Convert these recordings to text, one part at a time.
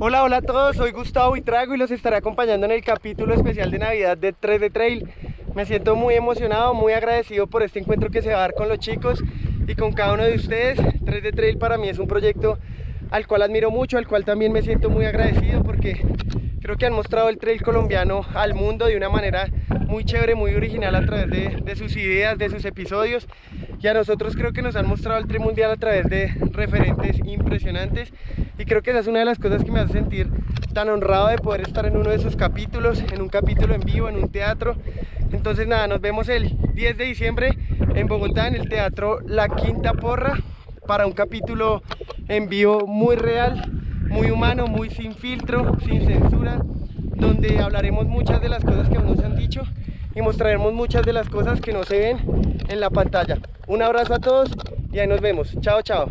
Hola, hola a todos, soy Gustavo Trago y los estaré acompañando en el capítulo especial de Navidad de 3 de Trail. Me siento muy emocionado, muy agradecido por este encuentro que se va a dar con los chicos y con cada uno de ustedes. 3 de Trail para mí es un proyecto al cual admiro mucho, al cual también me siento muy agradecido porque creo que han mostrado el trail colombiano al mundo de una manera muy chévere, muy original a través de, sus ideas, de sus episodios. Y a nosotros creo que nos han mostrado el trail mundial a través de referentes impresionantes. Y creo que esa es una de las cosas que me hace sentir tan honrado de poder estar en uno de esos capítulos, en un capítulo en vivo, en un teatro. Entonces nada, nos vemos el 10 de diciembre en Bogotá en el teatro La Quinta Porra para un capítulo en vivo muy real, muy humano, muy sin filtro, sin censura, donde hablaremos muchas de las cosas que nos han dicho y mostraremos muchas de las cosas que no se ven en la pantalla. Un abrazo a todos y ahí nos vemos. Chao, chao.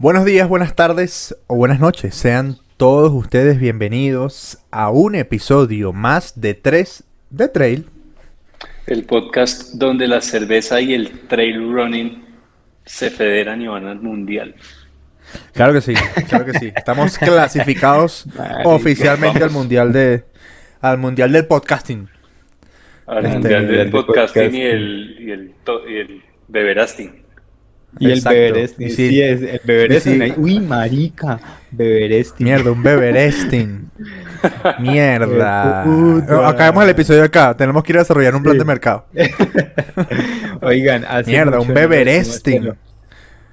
Buenos días, buenas tardes o buenas noches. Sean todos ustedes bienvenidos a un episodio más de 3 de Trail. El podcast donde la cerveza y el trail running se federan y van al mundial. Claro que sí, claro que sí. Estamos clasificados oficialmente al mundial de al mundial del podcasting. Al este, mundial del podcasting y el, y el, y el beberasting. Y el Beberesting. Sí, sí, es el Beberesting. Sí. Uy, marica. Beberesting. Mierda, un Beberesting. Mierda. Acabemos el episodio acá. Tenemos que ir a desarrollar un plan de mercado. Oigan, hace Mierda, un Beberesting.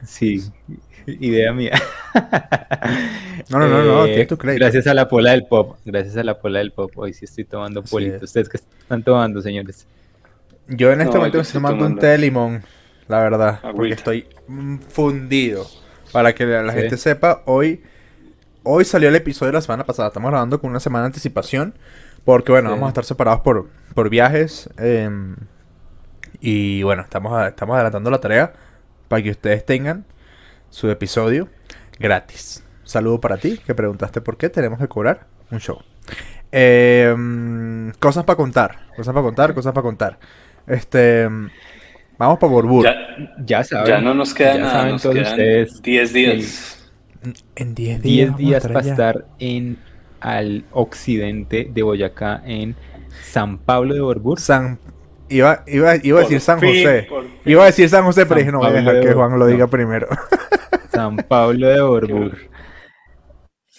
Sí, idea mía. no, no, no, no, eh, tu crédito. Gracias a la pola del pop. Gracias a la pola del pop. Hoy sí estoy tomando polito. ¿Ustedes qué están tomando, señores? Yo en este no, momento estoy tomando, tomando un té de limón la verdad. Porque estoy fundido. Para que la gente sepa, hoy, hoy salió el episodio de la semana pasada. Estamos grabando con una semana de anticipación. Porque bueno, vamos a estar separados por, por viajes. Em, y bueno, estamos, estamos adelantando la tarea para que ustedes tengan su episodio gratis. saludo para ti, que preguntaste por qué tenemos que cobrar un show. Em, cosas para contar, cosas para contar, cosas para contar. Este, Vamos para Borbur. Ya, saben. Ya no nos queda nada, nos quedan 10 días. En 10 días. 10 días para estar en al occidente de Boyacá, en San Pablo de Borbur. San Iba, iba, iba a decir San José. Iba a decir San José, pero dije, no voy a dejar que Juan lo diga primero. San Pablo de Borbur.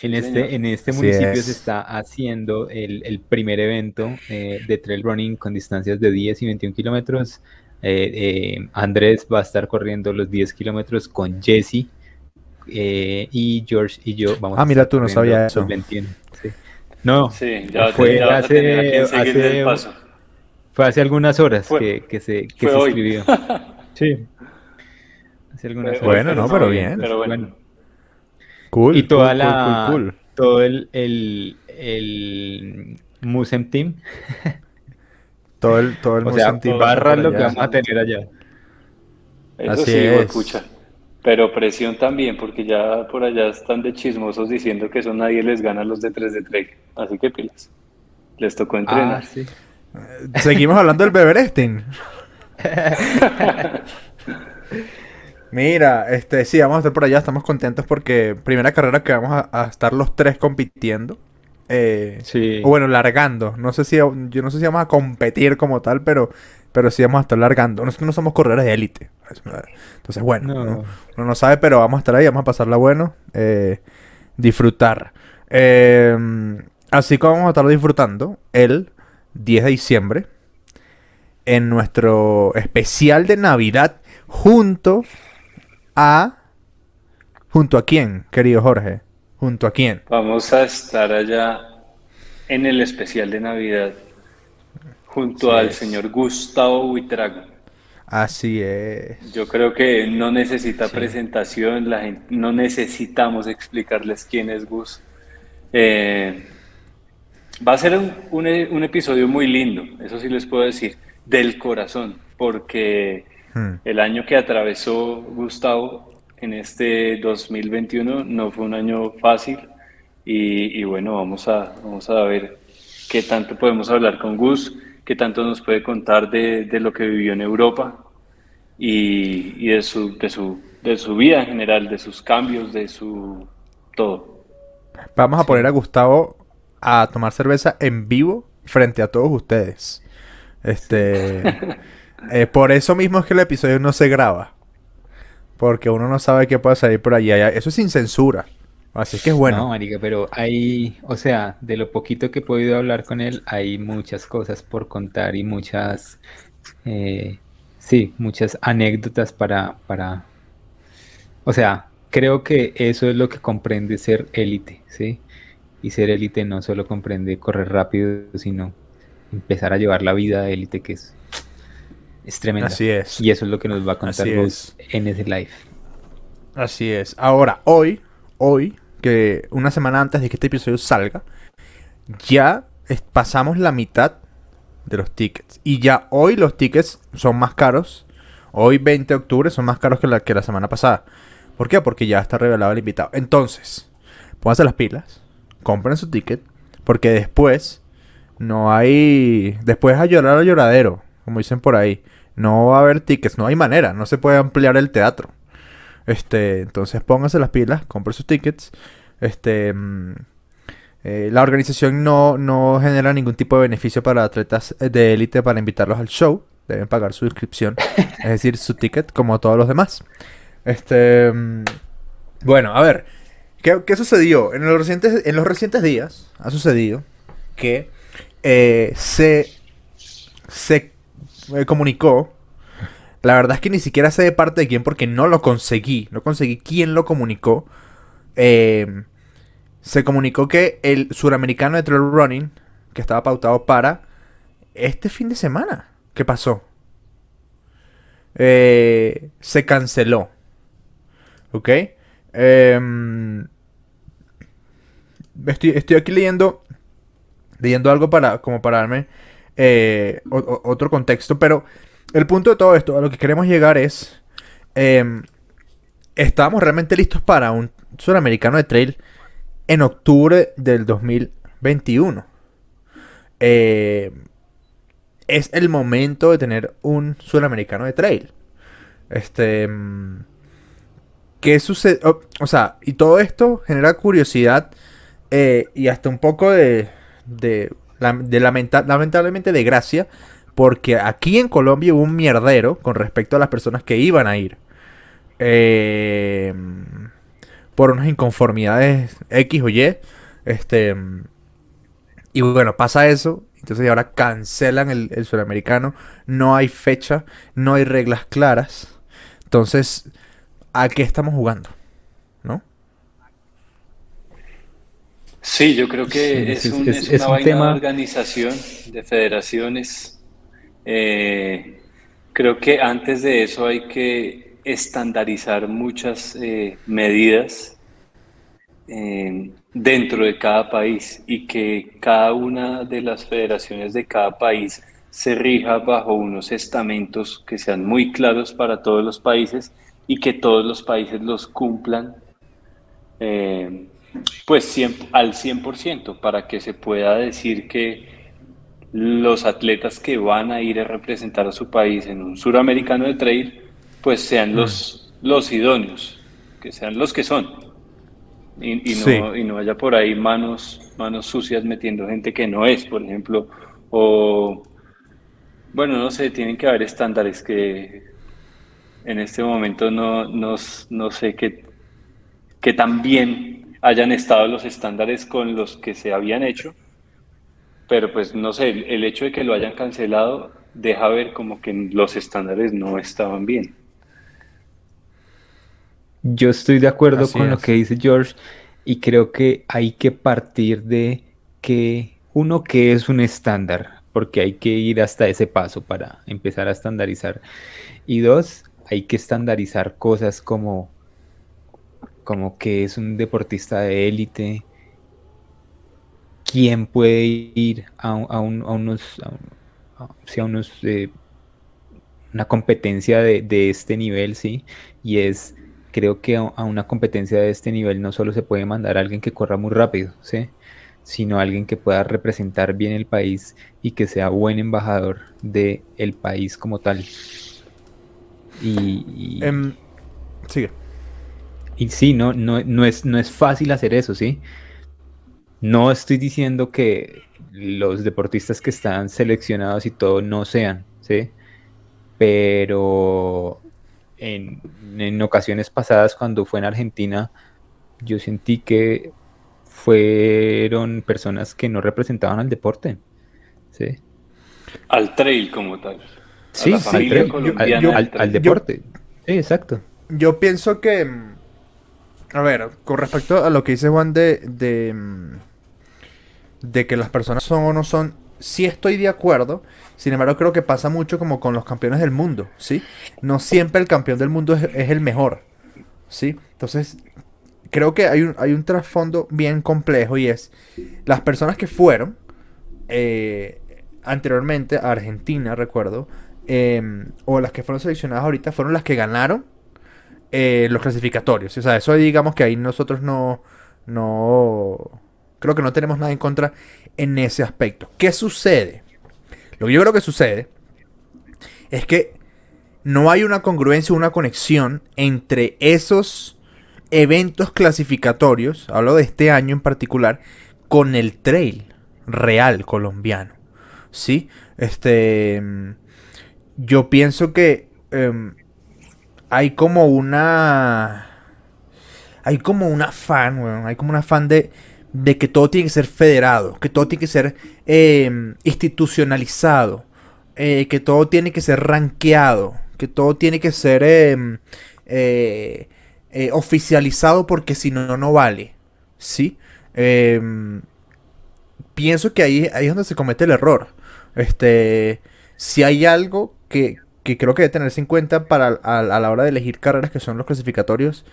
En este, en este municipio se está haciendo el, el primer evento eh, de trail running con distancias de 10 y 21 kilómetros eh, eh, Andrés va a estar corriendo los 10 kilómetros con Jesse eh, y George y yo vamos ah, mira, tú no sabías eso. No, fue, hace, fue hace algunas horas que, que, se, que se escribió. sí. Hace algunas horas. Bueno, no, pero bien. Pero bueno. Cool. Y toda la. todo el, el, el Musem Team todo el, todo el o sea, barra lo que vamos a tener allá. Eso Así sí, es. escucha. Pero presión también, porque ya por allá están de chismosos diciendo que eso nadie les gana a los de 3 de 3. Así que pilas. Les tocó ah, entrenar. sí. Seguimos hablando del Beberestin. Mira, este, sí, vamos a estar por allá, estamos contentos porque primera carrera que vamos a estar los tres compitiendo. Eh, sí. O bueno, largando. No sé si yo no sé si vamos a competir como tal, pero, pero sí vamos a estar largando. Nosotros no somos corredores de élite. Entonces, bueno, no. uno, no sabe, pero vamos a estar ahí, vamos a pasarla bueno. Eh, disfrutar. Em, así como vamos a estar disfrutando el 10 de diciembre en nuestro especial de Navidad junto a... ¿Junto a quién, querido Jorge? ¿Junto a quién? Vamos a estar allá en el especial de Navidad junto al señor Gustavo Buitrago. Así es. Yo creo que no necesita presentación, la gente, no necesitamos explicarles quién es Gus. Eh, va a ser un, un, episodio muy lindo, eso sí les puedo decir. del corazón, porque hmm. el año que atravesó Gustavo en este 2021 no fue un año fácil y, bueno, vamos a, vamos a ver qué tanto podemos hablar con Gus, qué tanto nos puede contar de, lo que vivió en Europa y, de, su, de, su, de su vida en general, de sus cambios, de su todo. Vamos a poner a Gustavo a tomar cerveza en vivo frente a todos ustedes. Este, eh, por eso mismo es que el episodio no se graba. Porque uno no sabe qué puede salir por allá. Eso es sin censura. Así que es bueno. No, marica, pero hay, o sea, de lo poquito que he podido hablar con él, hay muchas cosas por contar y muchas, eh, sí, muchas anécdotas para, para, o sea, creo que eso es lo que comprende ser élite, ¿sí? Y ser élite no solo comprende correr rápido, sino empezar a llevar la vida de élite que es, es tremenda. Así es. Y eso es lo que nos va a contar en ese live. Así es. Ahora, hoy, hoy, que una semana antes de que este episodio salga, ya pasamos la mitad de los tickets. Y ya hoy los tickets son más caros. Hoy 20 de octubre son más caros que la, que la semana pasada. ¿Por qué? Porque ya está revelado el invitado. Entonces, pónganse las pilas compren su ticket, porque después no hay, después a llorar a lloradero, como dicen por ahí, no va a haber tickets, no hay manera, no se puede ampliar el teatro. Este, entonces pónganse las pilas, compren sus tickets. Este, mm, eh, la organización no, no genera ningún tipo de beneficio para atletas de élite para invitarlos al show. Deben pagar su inscripción, es decir, su ticket, como todos los demás. Este, mm, bueno, a ver, ¿Qué, sucedió? En los, recientes, en los recientes días ha sucedido que eh, se, se eh, comunicó. La verdad es que ni siquiera sé de parte de quién porque no lo conseguí. No conseguí quién lo comunicó. Eh, se comunicó que el suramericano de trail running, que estaba pautado para este fin de semana, ¿qué pasó? se canceló. ¿Ok? Em, estoy, estoy aquí leyendo, leyendo algo para, como para darme eh, otro contexto, pero el punto de todo esto, a lo que queremos llegar es, eh, estábamos realmente listos para un suramericano de trail en octubre del 2021. Eh, es el momento de tener un suramericano de trail. Este... Em, ¿Qué sucede? O, sea, y todo esto genera curiosidad eh, y hasta un poco de, de, lamentablemente de gracia, porque aquí en Colombia hubo un mierdero con respecto a las personas que iban a ir. Eh, por unas inconformidades X o Y. Este, y bueno, pasa eso. Entonces ahora cancelan el, el sudamericano. No hay fecha, no hay reglas claras. Entonces a qué estamos jugando, ¿no? Sí, yo creo que es, un, una tema... de organización, de federaciones. Eh, creo que antes de eso hay que estandarizar muchas eh, medidas eh, dentro de cada país y que cada una de las federaciones de cada país se rija bajo unos estamentos que sean muy claros para todos los países y que todos los países los cumplan pues al 100% para que se pueda decir que los atletas que van a ir a representar a su país en un suramericano de trail pues sean los, mm. los idóneos, que sean los que son. Y, no, y no haya por ahí manos, manos sucias metiendo gente que no es, por ejemplo, o bueno, no sé, tienen que haber estándares que en este momento no, no, sé qué, qué tan bien hayan estado los estándares con los que se habían hecho, pero pues no sé, el, hecho de que lo hayan cancelado deja ver como que los estándares no estaban bien. Yo estoy de acuerdo con lo que dice George y creo que hay que partir de que uno que es un estándar, porque hay que ir hasta ese paso para empezar a estandarizar. Y dos, hay que estandarizar cosas como, como que es un deportista de élite, quién puede ir a, unos, sea unos, eh, una competencia de, de, este nivel, ¿sí? Y es, creo que a una competencia de este nivel no solo se puede mandar a alguien que corra muy rápido, ¿sí? sino alguien que pueda representar bien el país y que sea buen embajador del el país como tal. Y, em, sigue. Y sí, no, no, no, es, no es fácil hacer eso, ¿sí? No estoy diciendo que los deportistas que están seleccionados y todo no sean, ¿sí? Pero en, en ocasiones pasadas, cuando fue en Argentina, yo sentí que fueron personas que no representaban al deporte. ¿sí? Al trail como tal. Sí, al, deporte. sí, exacto. Yo pienso que. Mm, a ver, con respecto a lo que dice Juan de, de, mm, de que las personas son o no son, sí estoy de acuerdo. Sin embargo, creo que pasa mucho como con los campeones del mundo, ¿sí? No siempre el campeón del mundo es, el mejor, ¿sí? Entonces, creo que hay un, hay un trasfondo bien complejo y es las personas que fueron eh, anteriormente a Argentina, recuerdo, em, o las que fueron seleccionadas ahorita fueron las que ganaron eh, los clasificatorios. O sea, eso digamos que ahí nosotros no, no, creo que no tenemos nada en contra en ese aspecto. ¿Qué sucede? Lo que yo creo que sucede es que no hay una congruencia, una conexión entre esos eventos clasificatorios, hablo de este año en particular, con el trail real colombiano. ¿Sí? Este. Yo pienso que em, hay como una. Hay como un afán, hay como un afán de, de que todo tiene que ser federado, que todo tiene que ser em, institucionalizado, eh, que todo tiene que ser rankeado, que todo tiene que ser em, eh, eh, oficializado porque si no, no vale. ¿Sí? Em, pienso que ahí, ahí es donde se comete el error. Este, si hay algo que, creo que debe tenerse en cuenta para a, la hora de elegir carreras que son los clasificatorios,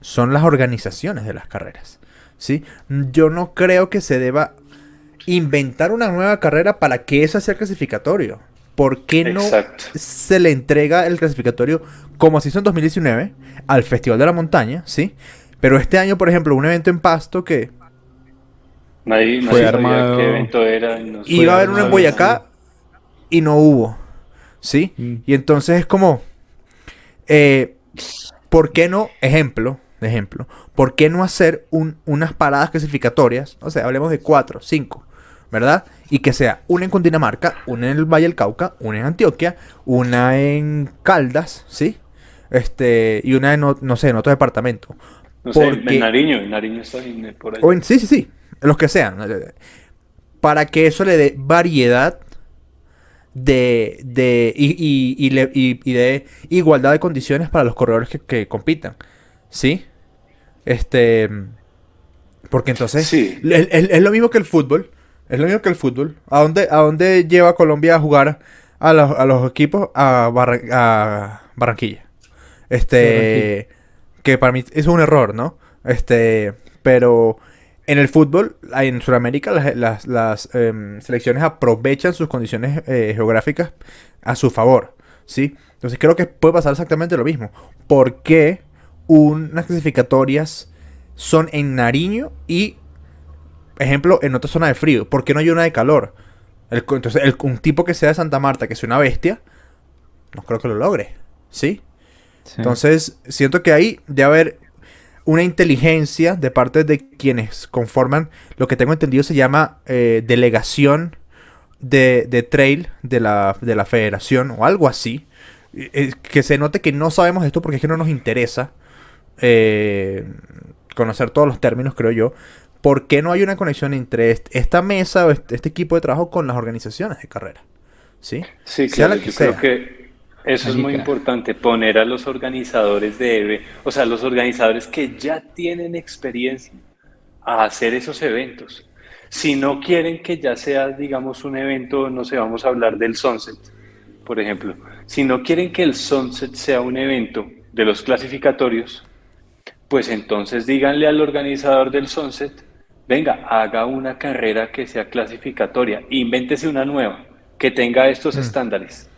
son las organizaciones de las carreras. ¿Sí? Yo no creo que se deba inventar una nueva carrera para que esa sea clasificatorio. ¿Por qué no se le entrega el clasificatorio como se hizo en 2019 al Festival de la Montaña, ¿sí? Pero este año, por ejemplo, un evento en Pasto que... Nadie, fue armado. qué evento era. Iba a haber uno en Boyacá y no hubo, ¿sí? Mm. Y entonces es como... Eh, ¿Por qué no, ejemplo, ejemplo, ¿por qué no hacer unas paradas clasificatorias? O sea, hablemos de cuatro, cinco, ¿verdad? Y que sea una en Cundinamarca, una en el Valle del Cauca, una en Antioquia, una en Caldas, ¿sí? Este, y una en, no sé, en otro departamento. No sé, en Nariño, en Nariño está por ahí. sí, sí, sí, los que sean. Para que eso le dé variedad de, de y, y, y, le, y, de igualdad de condiciones para los corredores que, que compitan. ¿Sí? Este. Porque entonces. Sí. Es, es, lo mismo que el fútbol. Es lo mismo que el fútbol. ¿A dónde, a dónde lleva Colombia a jugar a los, a los equipos? A, a Barranquilla. Este. Que para mí es un error, ¿no? Este. Pero. En el fútbol, en Sudamérica, las, las, em, selecciones aprovechan sus condiciones eh, geográficas a su favor, ¿sí? Entonces creo que puede pasar exactamente lo mismo. ¿Por qué unas clasificatorias son en Nariño y ejemplo, en otra zona de frío. ¿Por qué no hay una de calor? entonces, un tipo que sea de Santa Marta, que sea una bestia, no creo que lo logre. ¿Sí? Entonces, siento que ahí debe haber una inteligencia de parte de quienes conforman lo que tengo entendido se llama eh, delegación de, trail de la, de la federación o algo así. Eh, que se note que no sabemos esto porque es que no nos interesa eh, conocer todos los términos, creo yo. ¿por qué no hay una conexión entre esta mesa o este, este, equipo de trabajo con las organizaciones de carrera? Sí, sí claro, yo creo que eso es muy importante, poner a los organizadores de o sea, los organizadores que ya tienen experiencia a hacer esos eventos. Si no quieren que ya sea, digamos, un evento, no sé, vamos a hablar del Sunset, por ejemplo. Si no quieren que el Sunset sea un evento de los clasificatorios, pues entonces díganle al organizador del Sunset venga, haga una carrera que sea clasificatoria, invéntese una nueva, que tenga estos mm. estándares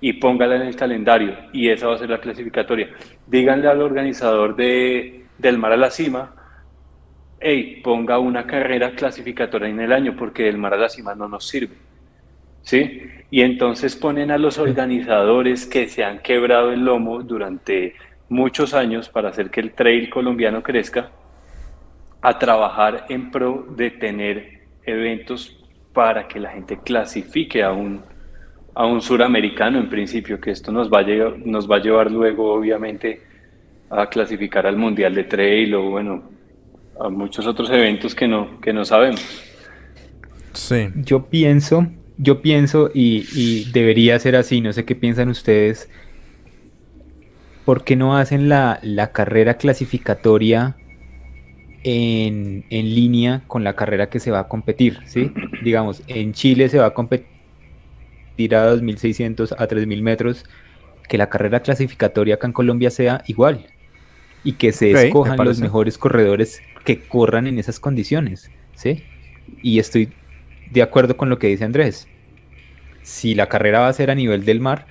y póngala en el calendario y esa va a ser la clasificatoria. Díganle al organizador de, del Mar a la Cima, hey, ponga una carrera clasificatoria en el año porque el Mar a la Cima no nos sirve. ¿Sí? Y entonces ponen a los organizadores que se han quebrado el lomo durante muchos años para hacer que el trail colombiano crezca a trabajar en pro de tener eventos para que la gente clasifique a un, a un suramericano en principio, que esto nos va, a llevar, nos va a llevar luego obviamente a clasificar al Mundial de Trail o bueno, a muchos otros eventos que no, que no sabemos. Sí. Yo pienso, yo pienso y, y debería ser así, no sé qué piensan ustedes, ¿por qué no hacen la, la carrera clasificatoria en, línea con la carrera que se va a competir, ¿sí? Digamos, en Chile se va a competir a 2.600 a 3.000 metros, que la carrera clasificatoria acá en Colombia sea igual y que se escojan los mejores corredores que corran en esas condiciones, ¿sí? Y estoy de acuerdo con lo que dice Andrés. Si la carrera va a ser a nivel del mar,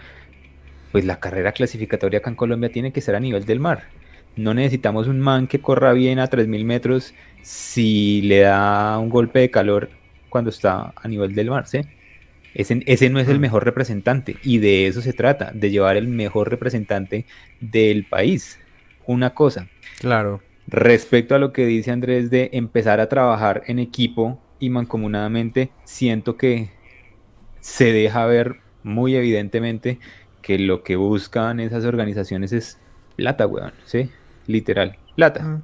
pues la carrera clasificatoria acá en Colombia tiene que ser a nivel del mar no necesitamos un man que corra bien a 3.000 metros si le da un golpe de calor cuando está a nivel del mar, ¿sí? Ese, ese, no es el mejor representante y de eso se trata, de llevar el mejor representante del país. Una cosa. Claro. Respecto a lo que dice Andrés de empezar a trabajar en equipo y mancomunadamente, siento que se deja ver muy evidentemente que lo que buscan esas organizaciones es plata, weón, ¿sí? literal, plata.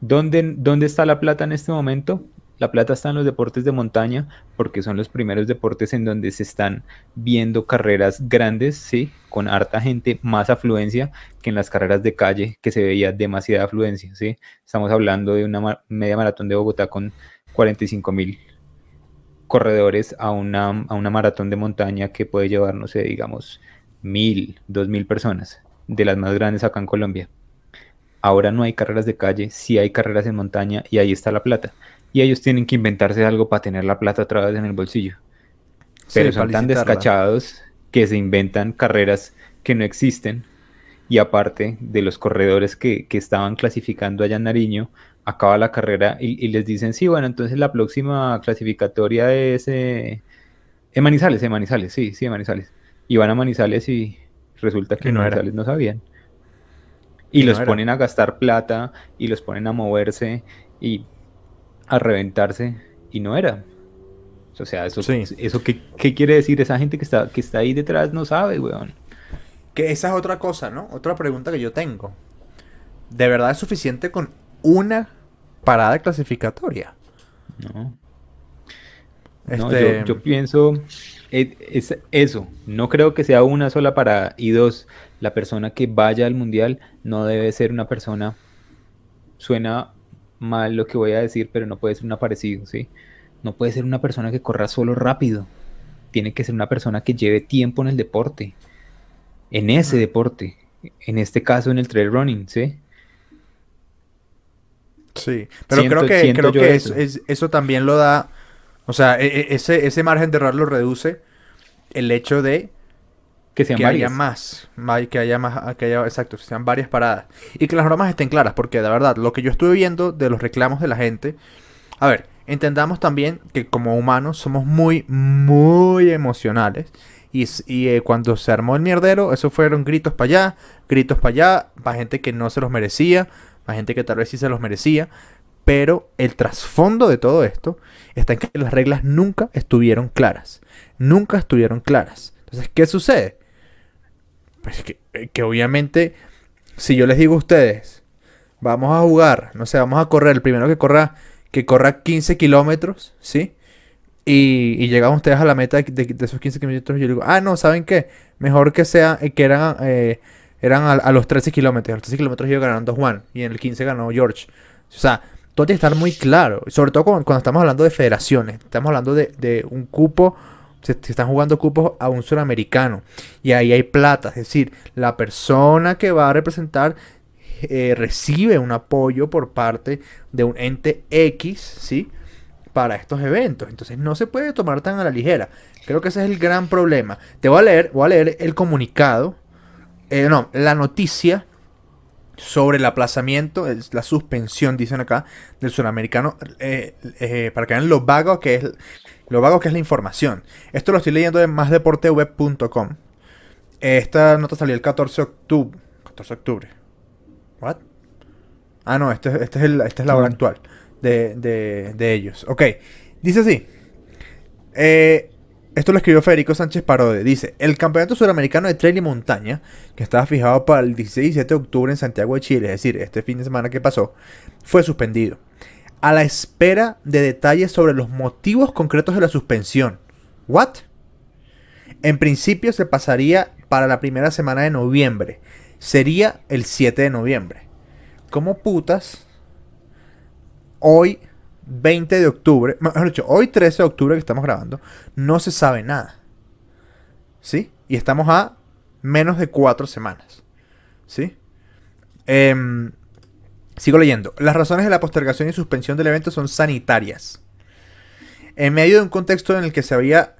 ¿Dónde, ¿Dónde está la plata en este momento? La plata está en los deportes de montaña porque son los primeros deportes en donde se están viendo carreras grandes, ¿sí? Con harta gente, más afluencia que en las carreras de calle que se veía demasiada afluencia, ¿sí? Estamos hablando de una media maratón de Bogotá con 45 mil corredores a una, a una maratón de montaña que puede llevar, no sé, digamos, mil, dos mil personas, de las más grandes acá en Colombia. Ahora no hay carreras de calle, sí hay carreras en montaña y ahí está la plata. Y ellos tienen que inventarse algo para tener la plata otra vez en el bolsillo. Pero son tan descachados que se inventan carreras que no existen. Y aparte de los corredores que, estaban clasificando allá en Nariño, acaba la carrera y, les dicen, sí, bueno, entonces la próxima clasificatoria es eh, en Manizales, en Manizales, sí, sí, en Manizales. Y van a Manizales y resulta que Manizales no sabían. Y, los ponen a gastar plata y los ponen a moverse y a reventarse y no era. O sea, eso, eso ¿qué, quiere decir? Esa gente que está, que está ahí detrás no sabe, weón. Que esa es otra cosa, ¿no? Otra pregunta que yo tengo. ¿De verdad es suficiente con una parada clasificatoria? No. No, este, yo, pienso eh, es, eso. No creo que sea una sola parada. Y dos, la persona que vaya al mundial no debe ser una persona. Suena mal lo que voy a decir, pero no puede ser un aparecido, ¿sí? No puede ser una persona que corra solo rápido. Tiene que ser una persona que lleve tiempo en el deporte. En ese deporte. En este caso, en el trail running, ¿sí? Sí, pero creo que, creo que eso también lo da o sea, e, e, ese, ese margen de error lo reduce el hecho de que, sean haya más, que haya más, que haya, exacto, sean varias paradas. Y que las normas estén claras, porque de verdad, lo que yo estuve viendo de los reclamos de la gente, a ver, entendamos también que como humanos somos muy, muy emocionales. Y, y eh, cuando se armó el mierdero, eso fueron gritos para allá, gritos para allá, para gente que no se los merecía, para gente que tal vez sí se los merecía. Pero el trasfondo de todo esto está en que las reglas nunca estuvieron claras. Nunca estuvieron claras. Entonces, ¿qué sucede? Pues que, eh, que obviamente, si yo les digo a ustedes, vamos a jugar, no sé, vamos a correr, el primero que corra, que corra 15 kilómetros, ¿sí? Y, y llegamos ustedes a la meta de, esos 15 kilómetros, yo digo, ah, no, ¿saben qué? Mejor que sea, eh, que eran, eh, eran a, los 13 kilómetros. A los 13 kilómetros yo ganaron Juan y en el 15 ganó George. O sea, todo tiene que estar muy claro. Sobre todo cuando, estamos hablando de federaciones. Estamos hablando de, un cupo. Se, están jugando cupos a un suramericano. Y ahí hay plata. Es decir, la persona que va a representar eh, recibe un apoyo por parte de un ente X, ¿sí? para estos eventos. Entonces no se puede tomar tan a la ligera. Creo que ese es el gran problema. Te voy a leer, voy a leer el comunicado, eh, no, la noticia sobre el aplazamiento, la suspensión, dicen acá, del sudamericano, eh, eh, para que vean lo vago que es lo vago que es la información. Esto lo estoy leyendo en másdeporteweb.com. Esta nota salió el 14 de octubre. 14 de octubre. ¿What? Ah, no, este, este es el, esta es la hora actual de, ellos. Ok, dice así. Eh, esto lo escribió Federico Sánchez Parode. Dice, el Campeonato Suramericano de Trail y Montaña, que estaba fijado para el 16 y 17 de octubre en Santiago de Chile, es decir, este fin de semana que pasó, fue suspendido. A la espera de detalles sobre los motivos concretos de la suspensión. ¿What? En principio se pasaría para la primera semana de noviembre. Sería el 7 de noviembre. ¿Cómo putas hoy 20 de octubre, mejor dicho, hoy 13 de octubre que estamos grabando, no se sabe nada. ¿Sí? Y estamos a menos de cuatro semanas. ¿Sí? Em, sigo leyendo. Las razones de la postergación y suspensión del evento son sanitarias. En medio de un contexto en el que se había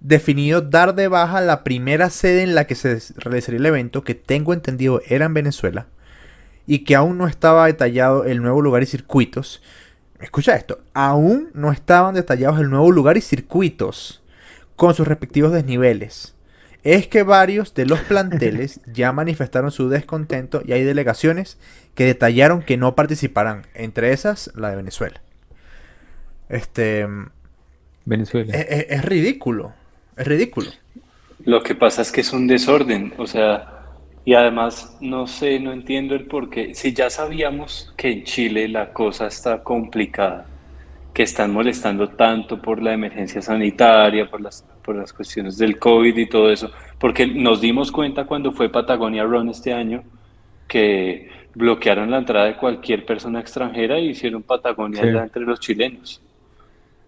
definido dar de baja la primera sede en la que se realizaría el evento, que tengo entendido era en Venezuela, y que aún no estaba detallado el nuevo lugar y circuitos. Escucha esto, aún no estaban detallados el nuevo lugar y circuitos con sus respectivos desniveles. Es que varios de los planteles ya manifestaron su descontento y hay delegaciones que detallaron que no participarán, entre esas la de Venezuela. Este Venezuela. es ridículo, es ridículo. Lo que pasa es que es un desorden, o sea, y además, no sé, no entiendo el por qué. Si ya sabíamos que en Chile la cosa está complicada, que están molestando tanto por la emergencia sanitaria, por las, por las cuestiones del COVID y todo eso, porque nos dimos cuenta cuando fue Patagonia Run este año que bloquearon la entrada de cualquier persona extranjera y hicieron Patagonia entre los chilenos.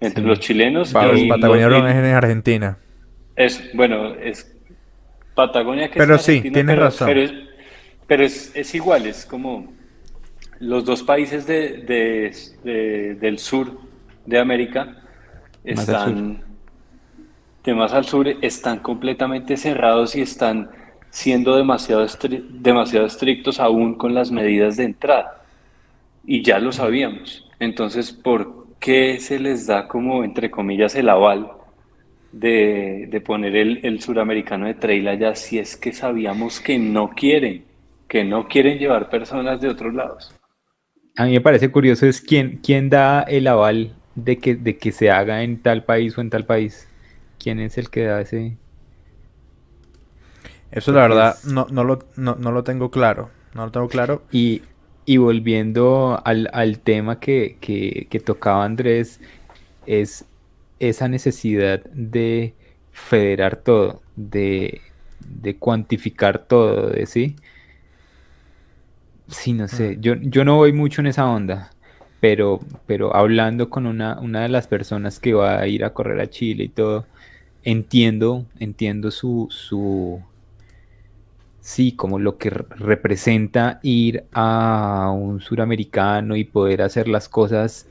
Entre los chilenos y Patagonia Run es en Argentina. Es, bueno, es Patagonia que pero sí, tienes razón. Pero, es, es, igual, es como los dos países de, del sur de América están de más al sur están completamente cerrados y están siendo demasiado, demasiado estrictos aún con las medidas de entrada. Y ya lo sabíamos. Entonces, ¿por qué se les da como, entre comillas, el aval de, poner el, suramericano de trail allá si es que sabíamos que no quieren, que no quieren llevar personas de otros lados. A mí me parece curioso es quién, quién da el aval de que, de que se haga en tal país o en tal país. ¿Quién es el que da ese? Eso la verdad no, no, lo, no, lo tengo claro. No lo tengo claro. Y, volviendo al, tema que, que, que, tocaba Andrés, es esa necesidad de federar todo, de, cuantificar todo, de sí. Sí, no sé, mm. yo, yo no voy mucho en esa onda, pero, pero hablando con una, una de las personas que va a ir a correr a Chile y todo, entiendo, entiendo su, su, sí, como lo que representa ir a un suramericano y poder hacer las cosas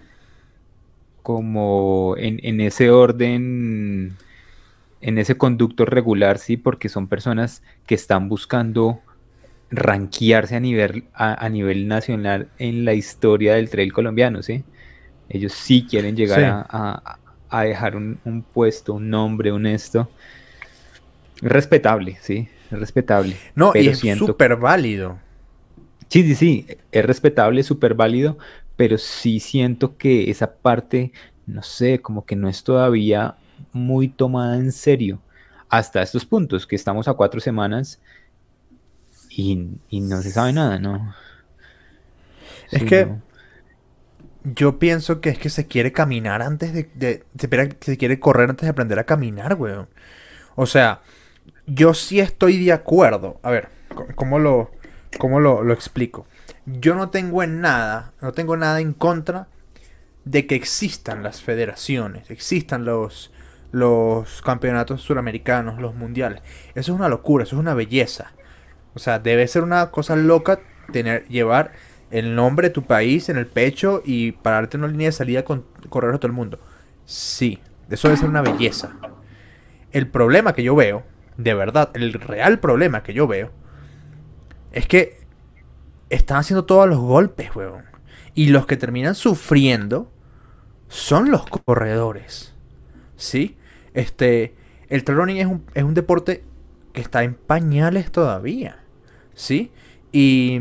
como en, ese orden, en ese conducto regular, sí, porque son personas que están buscando ranquearse a nivel, a, nivel nacional en la historia del trail colombiano, sí. Ellos sí quieren llegar A, dejar un, puesto, un nombre honesto. Respetable, sí, es respetable. No, y es súper válido. Sí, sí, sí, es respetable, súper válido, pero sí siento que esa parte, no sé, como que no es todavía muy tomada en serio hasta estos puntos, que estamos a cuatro semanas y, no se sabe nada, ¿no? Es que yo pienso que es que se quiere caminar antes de, de, se, quiere correr antes de aprender a caminar, weón. O sea, yo sí estoy de acuerdo. A ver, ¿cómo lo, cómo lo, lo explico? Yo no tengo en nada, no tengo nada en contra de que existan las federaciones, existan los, los campeonatos suramericanos, los mundiales. Eso es una locura, eso es una belleza. O sea, debe ser una cosa loca tener, llevar el nombre de tu país en el pecho y pararte en una línea de salida con correr a todo el mundo. Sí, eso debe ser una belleza. El problema que yo veo, de verdad, el real problema que yo veo, es que están haciendo todos los golpes, weón. Y los que terminan sufriendo son los corredores. ¿Sí? Este, el trail running es un, es un deporte que está en pañales todavía. ¿Sí? Y,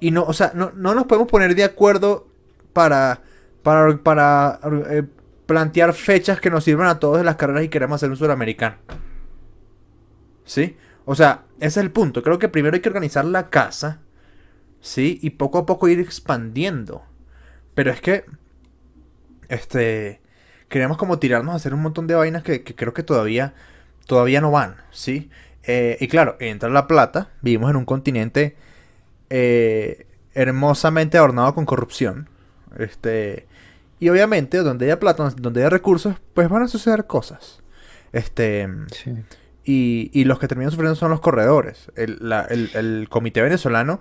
y no, o sea, no, nos podemos poner de acuerdo para, para, para eh, plantear fechas que nos sirvan a todos de las carreras y queremos hacer un suramericano. ¿Sí? O sea, ese es el punto. Creo que primero hay que organizar la casa. ¿Sí? Y poco a poco ir expandiendo. Pero es que. Este. Queremos como tirarnos a hacer un montón de vainas que, creo que todavía. Todavía no van. ¿Sí? Eh, y claro, entra la plata. Vivimos en un continente. Eh, hermosamente adornado con corrupción. Este. Y obviamente, donde haya plata, donde haya recursos, pues van a suceder cosas. Este. Y, los que terminan sufriendo son los corredores. El, comité venezolano,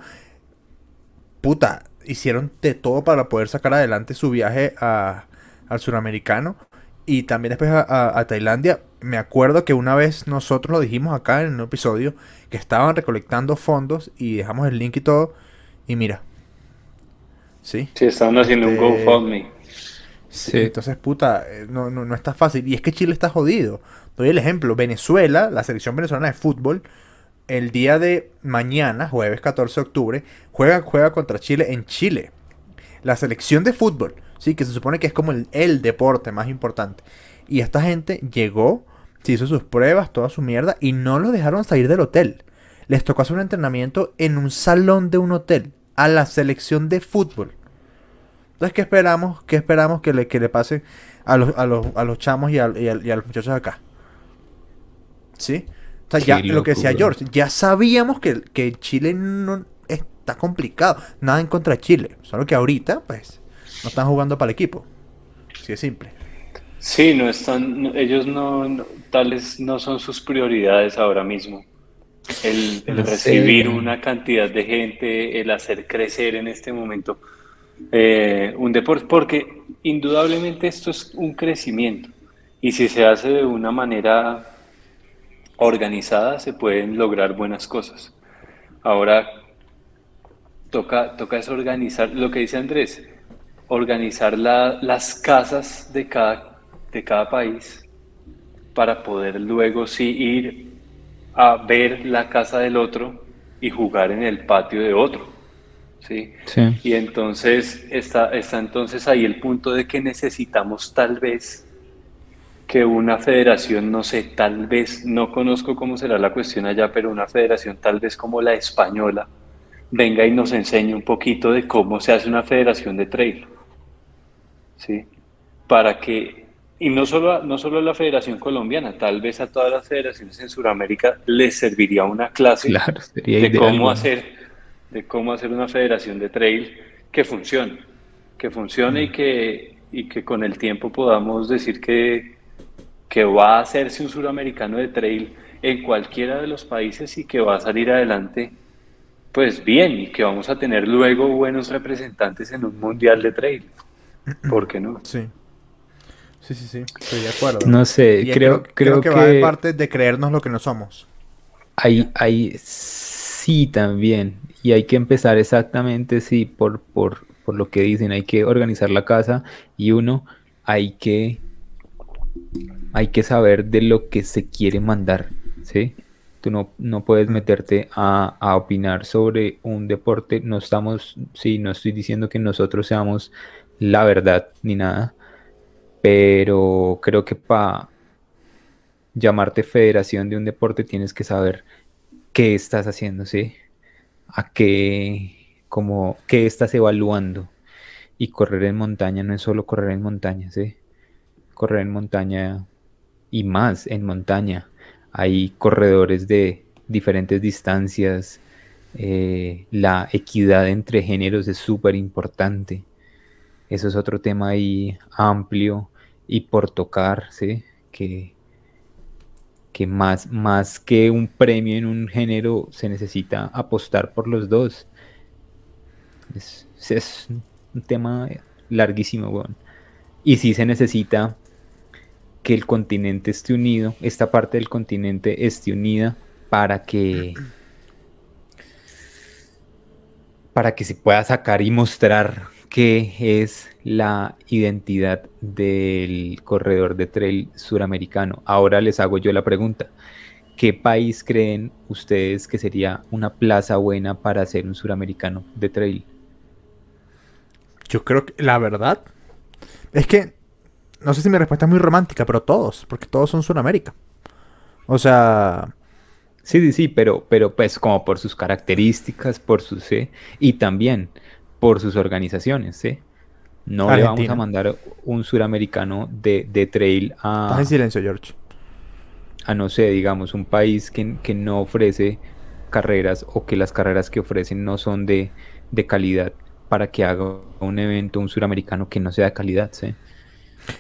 puta, hicieron de todo para poder sacar adelante su viaje al suramericano. Y también después a, Tailandia. Me acuerdo que una vez nosotros lo dijimos acá en un episodio, que estaban recolectando fondos y dejamos el link y todo. Y mira. Sí. Sí, estaban haciendo un este, GoFundMe. Sí. Entonces, puta, eh, no, no, no está fácil. Y es que Chile está jodido. Doy el ejemplo. Venezuela, la selección venezolana de fútbol, el día de mañana, jueves 14 de octubre, juega, juega contra Chile en Chile. La selección de fútbol, sí, que se supone que es como el, deporte más importante. Y esta gente llegó, se hizo sus pruebas, toda su mierda, y no lo dejaron salir del hotel. Les tocó hacer un entrenamiento en un salón de un hotel a la selección de fútbol. Entonces, ¿qué esperamos? ¿Qué esperamos que le, que le pase a los, a los, a los chamos y a, los muchachos acá? ¿Sí? Ya lo que decía George, ya sabíamos que, que Chile no está complicado. Nada en contra de Chile. Solo que ahorita, pues, no están jugando para el equipo. Así de simple. Sí, no están, ellos no, tales no son sus prioridades ahora mismo. El, recibir una cantidad de gente, el hacer crecer en este momento eh, un deporte, porque indudablemente esto es un crecimiento y si se hace de una manera organizada se pueden lograr buenas cosas. Ahora toca, toca es organizar, lo que dice Andrés, organizar las casas de cada, de cada país para poder luego sí ir a ver la casa del otro y jugar en el patio de otro. ¿sí? Y entonces está, está entonces ahí el punto de que necesitamos tal vez que una federación, no sé, tal vez, no conozco cómo será la cuestión allá, pero una federación tal vez como la española, venga y nos enseñe un poquito de cómo se hace una federación de trail. ¿Sí? Para que, y no solo, no solo a la federación colombiana, tal vez a todas las federaciones en Sudamérica les serviría una clase de cómo hacer de cómo hacer una federación de trail que funcione, que funcione y, mm. que, y que con el tiempo podamos decir que, que va a hacerse un suramericano de trail en cualquiera de los países y que va a salir adelante pues bien y que vamos a tener luego buenos representantes en un mundial de trail. ¿Por qué no? Sí. Sí, sí, sí, estoy de acuerdo. No sé, creo, creo, que, va de parte de creernos lo que no somos. Hay, hay, sí, también y hay que empezar exactamente, sí, por, por, lo que dicen, hay que organizar la casa y uno, hay que, hay que saber de lo que se quiere mandar, ¿sí? Tú no, no puedes meterte a, a, opinar sobre un deporte, no estamos, sí, no estoy diciendo que nosotros seamos la verdad ni nada, pero creo que para llamarte federación de un deporte tienes que saber qué estás haciendo, ¿sí? a qué, como, qué estás evaluando. Y correr en montaña no es solo correr en montaña, ¿sí? Correr en montaña y más en montaña. Hay corredores de diferentes distancias. Eh, la equidad entre géneros es súper importante. Eso es otro tema ahí amplio y por tocar, ¿sí? Que, que más, más que un premio en un género se necesita apostar por los dos. Es, un tema larguísimo. Y sí se necesita que el continente esté unido, esta parte del continente esté unida para que para que se pueda sacar y mostrar qué es la identidad del corredor de trail suramericano. Ahora les hago yo la pregunta. ¿Qué país creen ustedes que sería una plaza buena para hacer un suramericano de trail? Yo creo que la verdad es que no sé si mi respuesta es muy romántica, pero todos, porque todos son Sudamérica. O sea, Sí, sí, sí, pero, pero pues como por sus características, por su ¿sí? y también por sus organizaciones, ¿sí? No le vamos a mandar un suramericano de, de trail a... Estás en silencio, George. A no sé, digamos, un país que, que, no ofrece carreras o que las carreras que ofrecen no son de, de calidad para que haga un evento, un suramericano que no sea de calidad, ¿sí?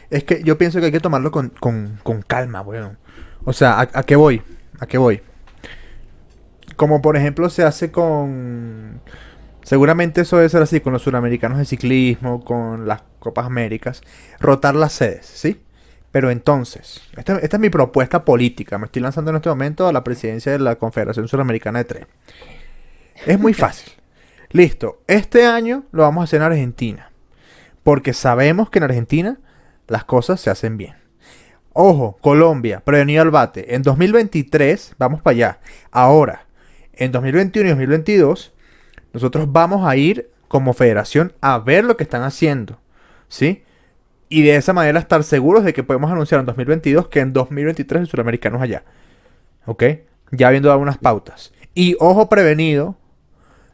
Es que yo pienso que hay que tomarlo con, con, con calma, bueno. O sea, ¿a, ¿a qué voy? ¿A qué voy? Como por ejemplo se hace con... Seguramente eso debe ser así con los suramericanos de ciclismo, con las Copas Américas. Rotar las sedes, ¿sí? Pero entonces, esta, es mi propuesta política. Me estoy lanzando en este momento a la presidencia de la Confederación Suramericana de Tren. Es muy fácil. Listo. Este año lo vamos a hacer en Argentina. Porque sabemos que en Argentina las cosas se hacen bien. Ojo, Colombia, prevenido al bate. En 2023 vamos para allá. Ahora, en 2021 y 2022, nosotros vamos a ir como federación a ver lo que están haciendo, ¿sí? Y de esa manera estar seguros de que podemos anunciar en 2022 que en 2023 el suramericano es allá. ¿Ok? Ya habiendo dado unas pautas. Y ojo prevenido,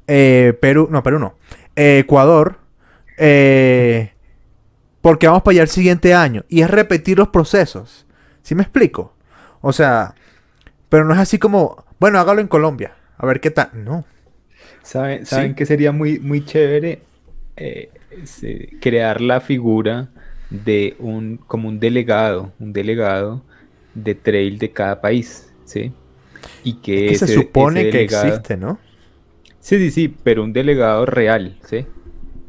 eh, Perú, no, Perú no, eh, Ecuador, eh, porque vamos para allá el siguiente año. Y es repetir los procesos. ¿Sí me explico? O sea, pero no es así como, bueno, hágalo en Colombia a ver qué tal. No. ¿Saben, ¿saben que sería muy, muy chévere eh, crear la figura de un, como un delegado, un delegado de trail de cada país, ¿sí? Y que, se supone que existe, ¿no? Sí, sí, sí, pero un delegado real, ¿sí?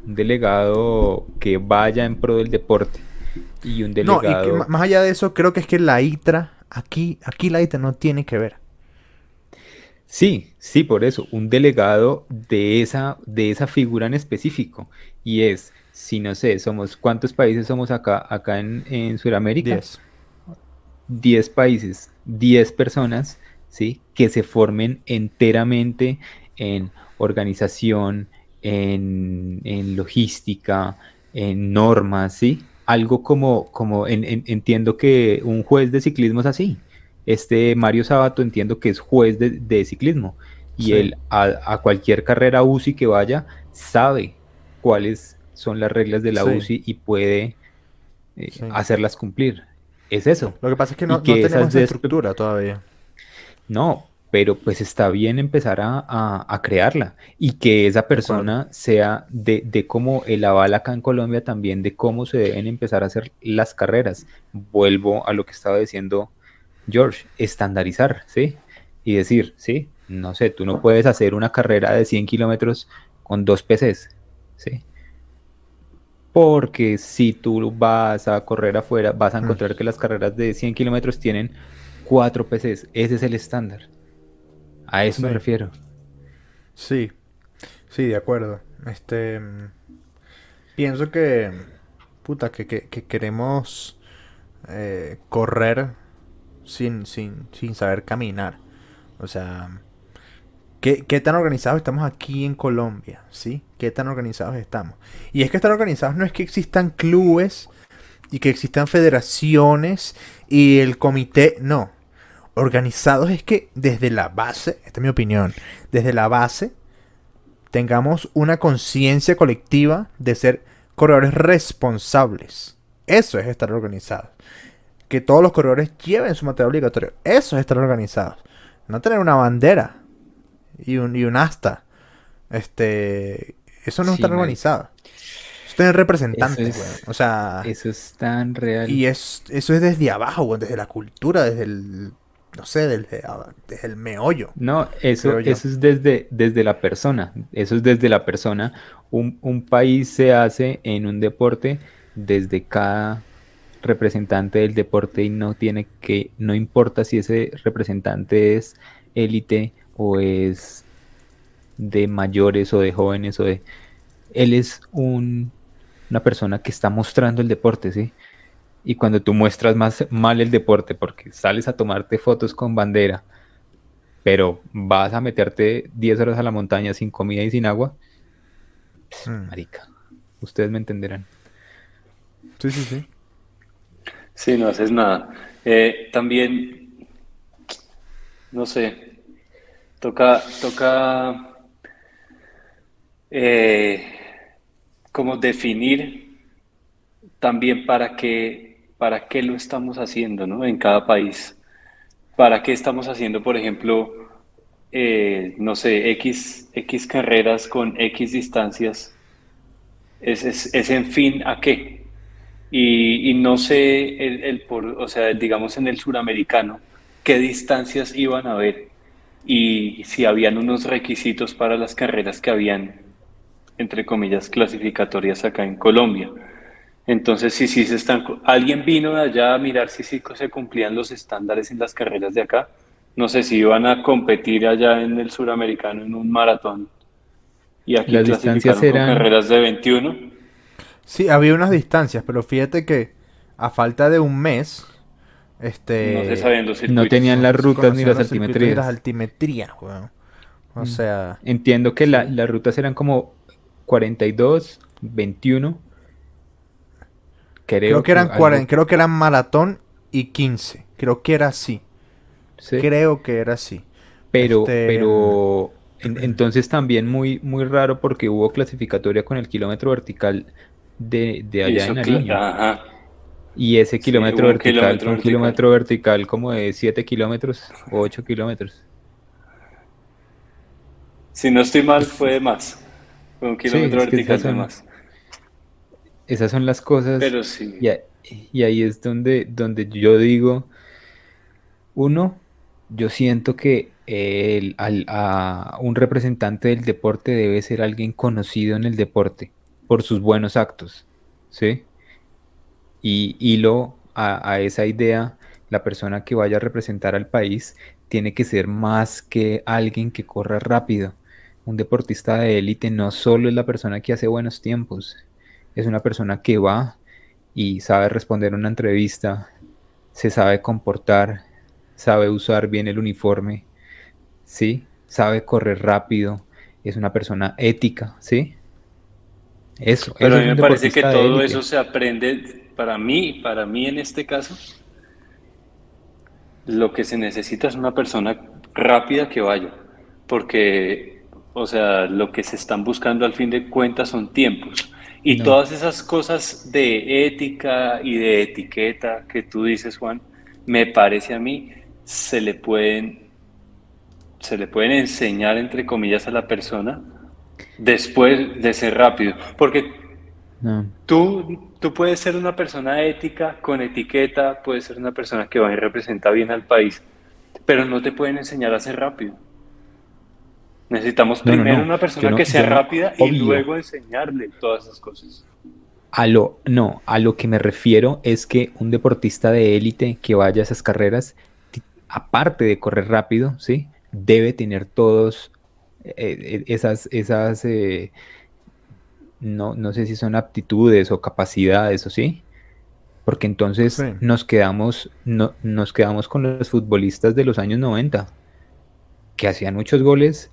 Un delegado que vaya en pro del deporte. Y un delegado... No, y que más allá de eso, creo que es que la ITRA, aquí, aquí la ITRA no tiene que ver. Sí, sí, por eso, un delegado de esa, de esa figura en específico. Y es, si no sé, somos, ¿cuántos países somos acá, acá en, en Sudamérica? Diez. Diez países, diez personas, ¿sí? Que se formen enteramente en organización, en, en logística, en normas, ¿sí? Algo como, como entiendo que un juez de ciclismo es así. Este Mario Sabato entiendo que es juez de, ciclismo y él a, cualquier carrera UCI que vaya sabe cuáles son las reglas de la UCI y puede eh, hacerlas cumplir. Es eso. Lo que pasa es que no, tenemos esa estructura todavía. No, pero pues está bien empezar a, crearla y que esa persona sea de, de, cómo el aval acá en Colombia también, de cómo se deben empezar a hacer las carreras. Vuelvo a lo que estaba diciendo George, estandarizar, ¿sí? Y decir, ¿sí? No sé, tú no puedes hacer una carrera de 100 kilómetros con dos PCs, ¿sí? Porque si tú vas a correr afuera, vas a mm. encontrar que las carreras de 100 kilómetros tienen cuatro PCs. Ese es el estándar. A eso me refiero. Sí, sí, de acuerdo. Este. Pienso que. Puta, que, queremos eh, correr sin, sin, sin saber caminar. O sea, ¿qué, ¿qué, tan organizados estamos aquí en Colombia? ¿Sí? ¿Qué tan organizados estamos? Y es que estar organizados no es que existan clubes y que existan federaciones y el comité, no. Organizados es que desde la base, esta es mi opinión, desde la base tengamos una conciencia colectiva de ser corredores responsables. Eso es estar organizados que todos los corredores lleven su material obligatorio. Eso es estar organizados. No tener una bandera y un, y un asta. Este, eso no es estar organizado. Es tener representantes, O sea. Eso es tan real. Y es, eso es desde abajo, desde la cultura, desde el. No sé, desde, desde el meollo. No, eso, eso es desde, desde la persona. Eso es desde la persona. Un, un país se hace en un deporte desde cada representante del deporte y no tiene que, no importa si ese representante es élite o es de mayores o de jóvenes o de... Él es un, una persona que está mostrando el deporte, ¿sí? Y cuando tú muestras más mal el deporte porque sales a tomarte fotos con bandera, pero vas a meterte 10 horas a la montaña sin comida y sin agua, pues, hmm. marica, ustedes me entenderán. Sí, sí, sí. Sí, no haces nada. Eh, también, no sé, toca, toca eh, como definir también para qué, para qué lo estamos haciendo, ¿no? En cada país. ¿Para qué estamos haciendo, por ejemplo, eh, no sé, X, X carreras con X distancias? ¿Es, es, en fin a qué? Y, no sé, el, el, por, o sea, digamos en el suramericano, qué distancias iban a haber y si habían unos requisitos para las carreras que habían, entre comillas, clasificatorias acá en Colombia. Entonces, si sí, se están, alguien vino de allá a mirar si sí se cumplían los estándares en las carreras de acá. No sé si iban a competir allá en el suramericano en un maratón. Y aquí las distancias eran carreras de 21. Sí, había unas distancias, pero fíjate que a falta de un mes, este, no, tenían las rutas ni las altimetrías. Las altimetrías, O mm. sea, entiendo que las rutas eran como 42, 21 Creo, que eran 40, creo que eran maratón y 15. Creo que era así. Creo que era así. Pero, este, pero entonces también muy, muy raro porque hubo clasificatoria con el kilómetro vertical de, de allá en Nariño. Y ese kilómetro vertical un kilómetro vertical como de 7 kilómetros o 8 kilómetros. Si no estoy mal, fue más. Fue un kilómetro vertical de más. Esas son las cosas. Pero sí. Y, ahí es donde, donde yo digo, uno, yo siento que el, a un representante del deporte debe ser alguien conocido en el deporte por sus buenos actos, ¿sí? Y hilo a, a esa idea, la persona que vaya a representar al país tiene que ser más que alguien que corra rápido. Un deportista de élite no solo es la persona que hace buenos tiempos, es una persona que va y sabe responder una entrevista, se sabe comportar, sabe usar bien el uniforme, ¿sí? Sabe correr rápido, es una persona ética, ¿sí? Eso. Pero a mí me parece que todo eso se aprende, para mí, para mí en este caso, lo que se necesita es una persona rápida que vaya, porque, o sea, lo que se están buscando al fin de cuentas son tiempos. Y todas esas cosas de ética y de etiqueta que tú dices, Juan, me parece a mí, se le pueden, se le pueden enseñar, entre comillas, a la persona después de ser rápido. Porque tú, tú puedes ser una persona ética, con etiqueta, puedes ser una persona que va y representa bien al país, pero no te pueden enseñar a ser rápido. Necesitamos primero una persona que sea rápida y luego enseñarle todas esas cosas. A lo, no, a lo que me refiero es que un deportista de élite que vaya a esas carreras, aparte de correr rápido, ¿sí? Debe tener todos eh, eh, esas, esas eh, no, no sé si son aptitudes o capacidades o sí, porque entonces nos quedamos, no, nos quedamos con los futbolistas de los años 90, que hacían muchos goles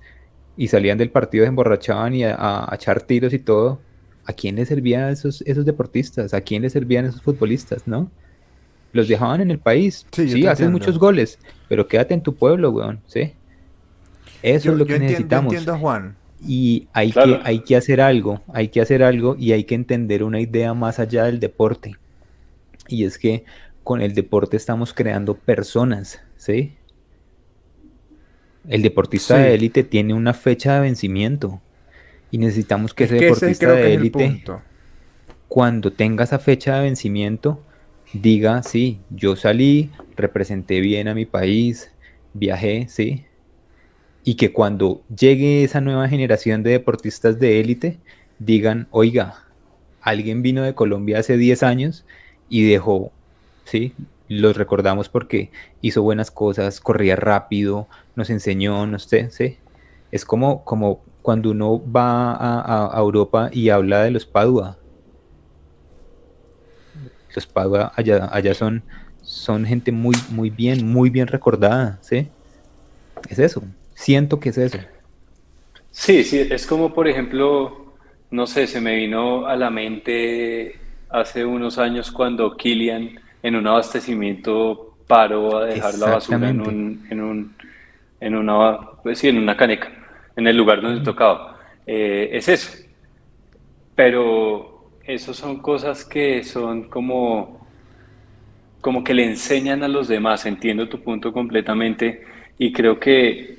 y salían del partido, se emborrachaban y a, echar tiros y todo, ¿a quién les servían esos, esos deportistas? ¿A quién les servían esos futbolistas, no? Los dejaban en el país. Sí, hacen muchos goles, pero quédate en tu pueblo, weón, ¿sí? Eso es lo que necesitamos. Entiendo, Juan. Y hay, que, hay que hacer algo, hay que hacer algo y hay que entender una idea más allá del deporte. Y es que con el deporte estamos creando personas, ¿sí? El deportista de élite tiene una fecha de vencimiento y necesitamos que ese deportista de élite, cuando tenga esa fecha de vencimiento, diga, sí, yo salí, representé bien a mi país, viajé, sí. Y que cuando llegue esa nueva generación de deportistas de élite, digan, oiga, alguien vino de Colombia hace 10 años y dejó ¿sí? Los recordamos porque hizo buenas cosas, corría rápido, nos enseñó, no sé, ¿sí? Es como, como cuando uno va a, Europa y habla de los Padua. Los Padua allá, allá son, son gente muy, muy bien, muy bien recordada, ¿sí? Es eso, siento que es eso. Sí, sí, es como por ejemplo, no sé, se me vino a la mente hace unos años cuando Kilian en un abastecimiento paró a dejar la basura en un, en un, en una, pues sí, en una caneca, en el lugar donde tocaba. Eh, es eso. Pero eso son cosas que son como, como que le enseñan a los demás. Entiendo tu punto completamente y creo que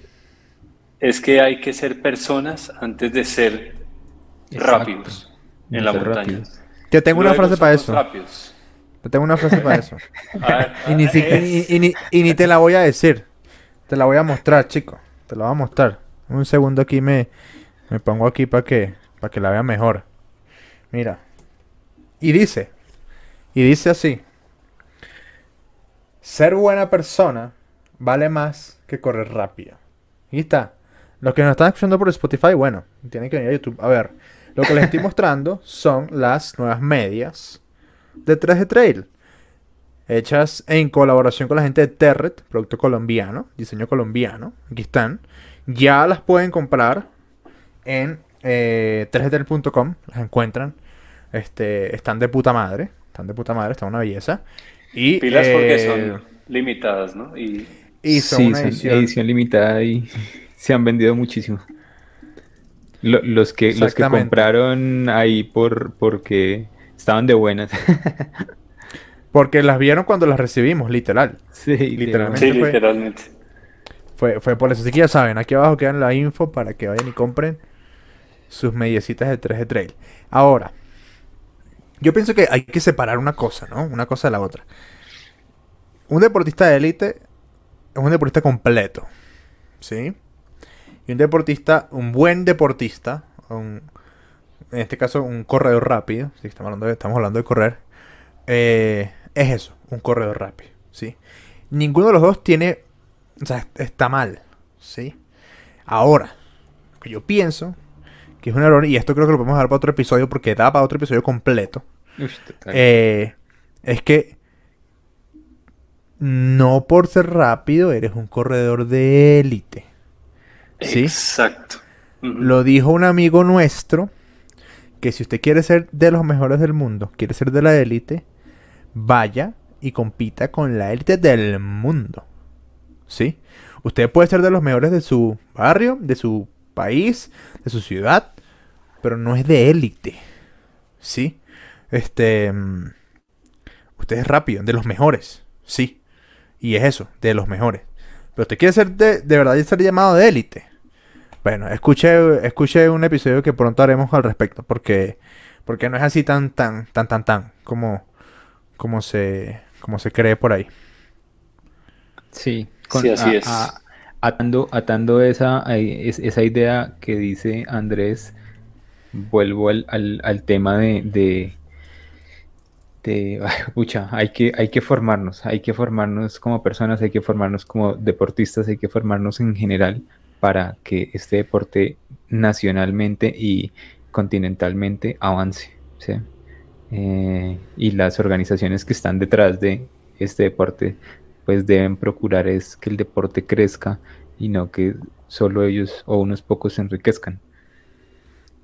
es que hay que ser personas antes de ser rápidos en la montaña. Yo tengo una frase para eso. Yo tengo una frase para eso. y, ni, te la voy a decir. Te la voy a mostrar, chico. Te la voy a mostrar. Un segundo aquí me, me pongo aquí para que, para que la vea mejor. Mira. Y dice. Y dice así. Ser buena persona vale más que correr rápido. Y está. Los que nos están escuchando por Spotify, bueno, tienen que venir a YouTube. A ver, lo que les estoy mostrando son las nuevas medias de 3D Trail. Hechas en colaboración con la gente de Terret, producto colombiano, diseño colombiano. Aquí están. Ya las pueden comprar en eh, 3dtrail.com. Las encuentran. Este, están de puta madre. Están de puta madre, están una belleza. Y, Pilas porque son eh, limitadas, ¿no? Y, son una edición limitada y se han vendido muchísimo. los, que, los que compraron ahí por porque estaban de buenas. porque las vieron cuando las recibimos, literal. Sí, literalmente. Sí, literalmente. Fue, fue por eso. Así que ya saben, aquí abajo quedan la info para que vayan y compren sus mediecitas de 3 de trail. Ahora, yo pienso que hay que separar una cosa, ¿no? Una cosa de la otra. Un deportista de élite es un deportista completo. ¿Sí? Y un deportista, un buen deportista, en este caso un corredor rápido, si estamos hablando de, estamos hablando de correr, eh, es eso, un corredor rápido, ¿sí? Ninguno de los dos tiene, o sea, está mal, ¿sí? Ahora, lo que yo pienso que es un error, y esto creo que lo podemos dar para otro episodio porque da para otro episodio completo, eh, es que no por ser rápido eres un corredor de élite. Exacto. Lo dijo un amigo nuestro, que si usted quiere ser de los mejores del mundo, quiere ser de la élite, vaya y compita con la élite del mundo. ¿Sí? Usted puede ser de los mejores de su barrio, de su país, de su ciudad, pero no es de élite. ¿Sí? Este... Mm, usted es rápido, de los mejores. Sí. Y es eso, de los mejores. Pero usted quiere ser de, de verdad ser llamado de élite. Bueno, escuché, escuché un episodio que pronto haremos al respecto, porque, porque no es así tan, tan, tan, tan, tan como, como, se, como se cree por ahí. Sí, sí así es. atando, atando esa, esa idea que dice Andrés, vuelvo al, al, tema de, de, de hay que, hay que formarnos, hay que formarnos como personas, hay que formarnos como deportistas, hay que formarnos en general para que este deporte nacionalmente y continentalmente avance. Eh, y las organizaciones que están detrás de este deporte pues deben procurar es que el deporte crezca y no que solo ellos o unos pocos se enriquezcan.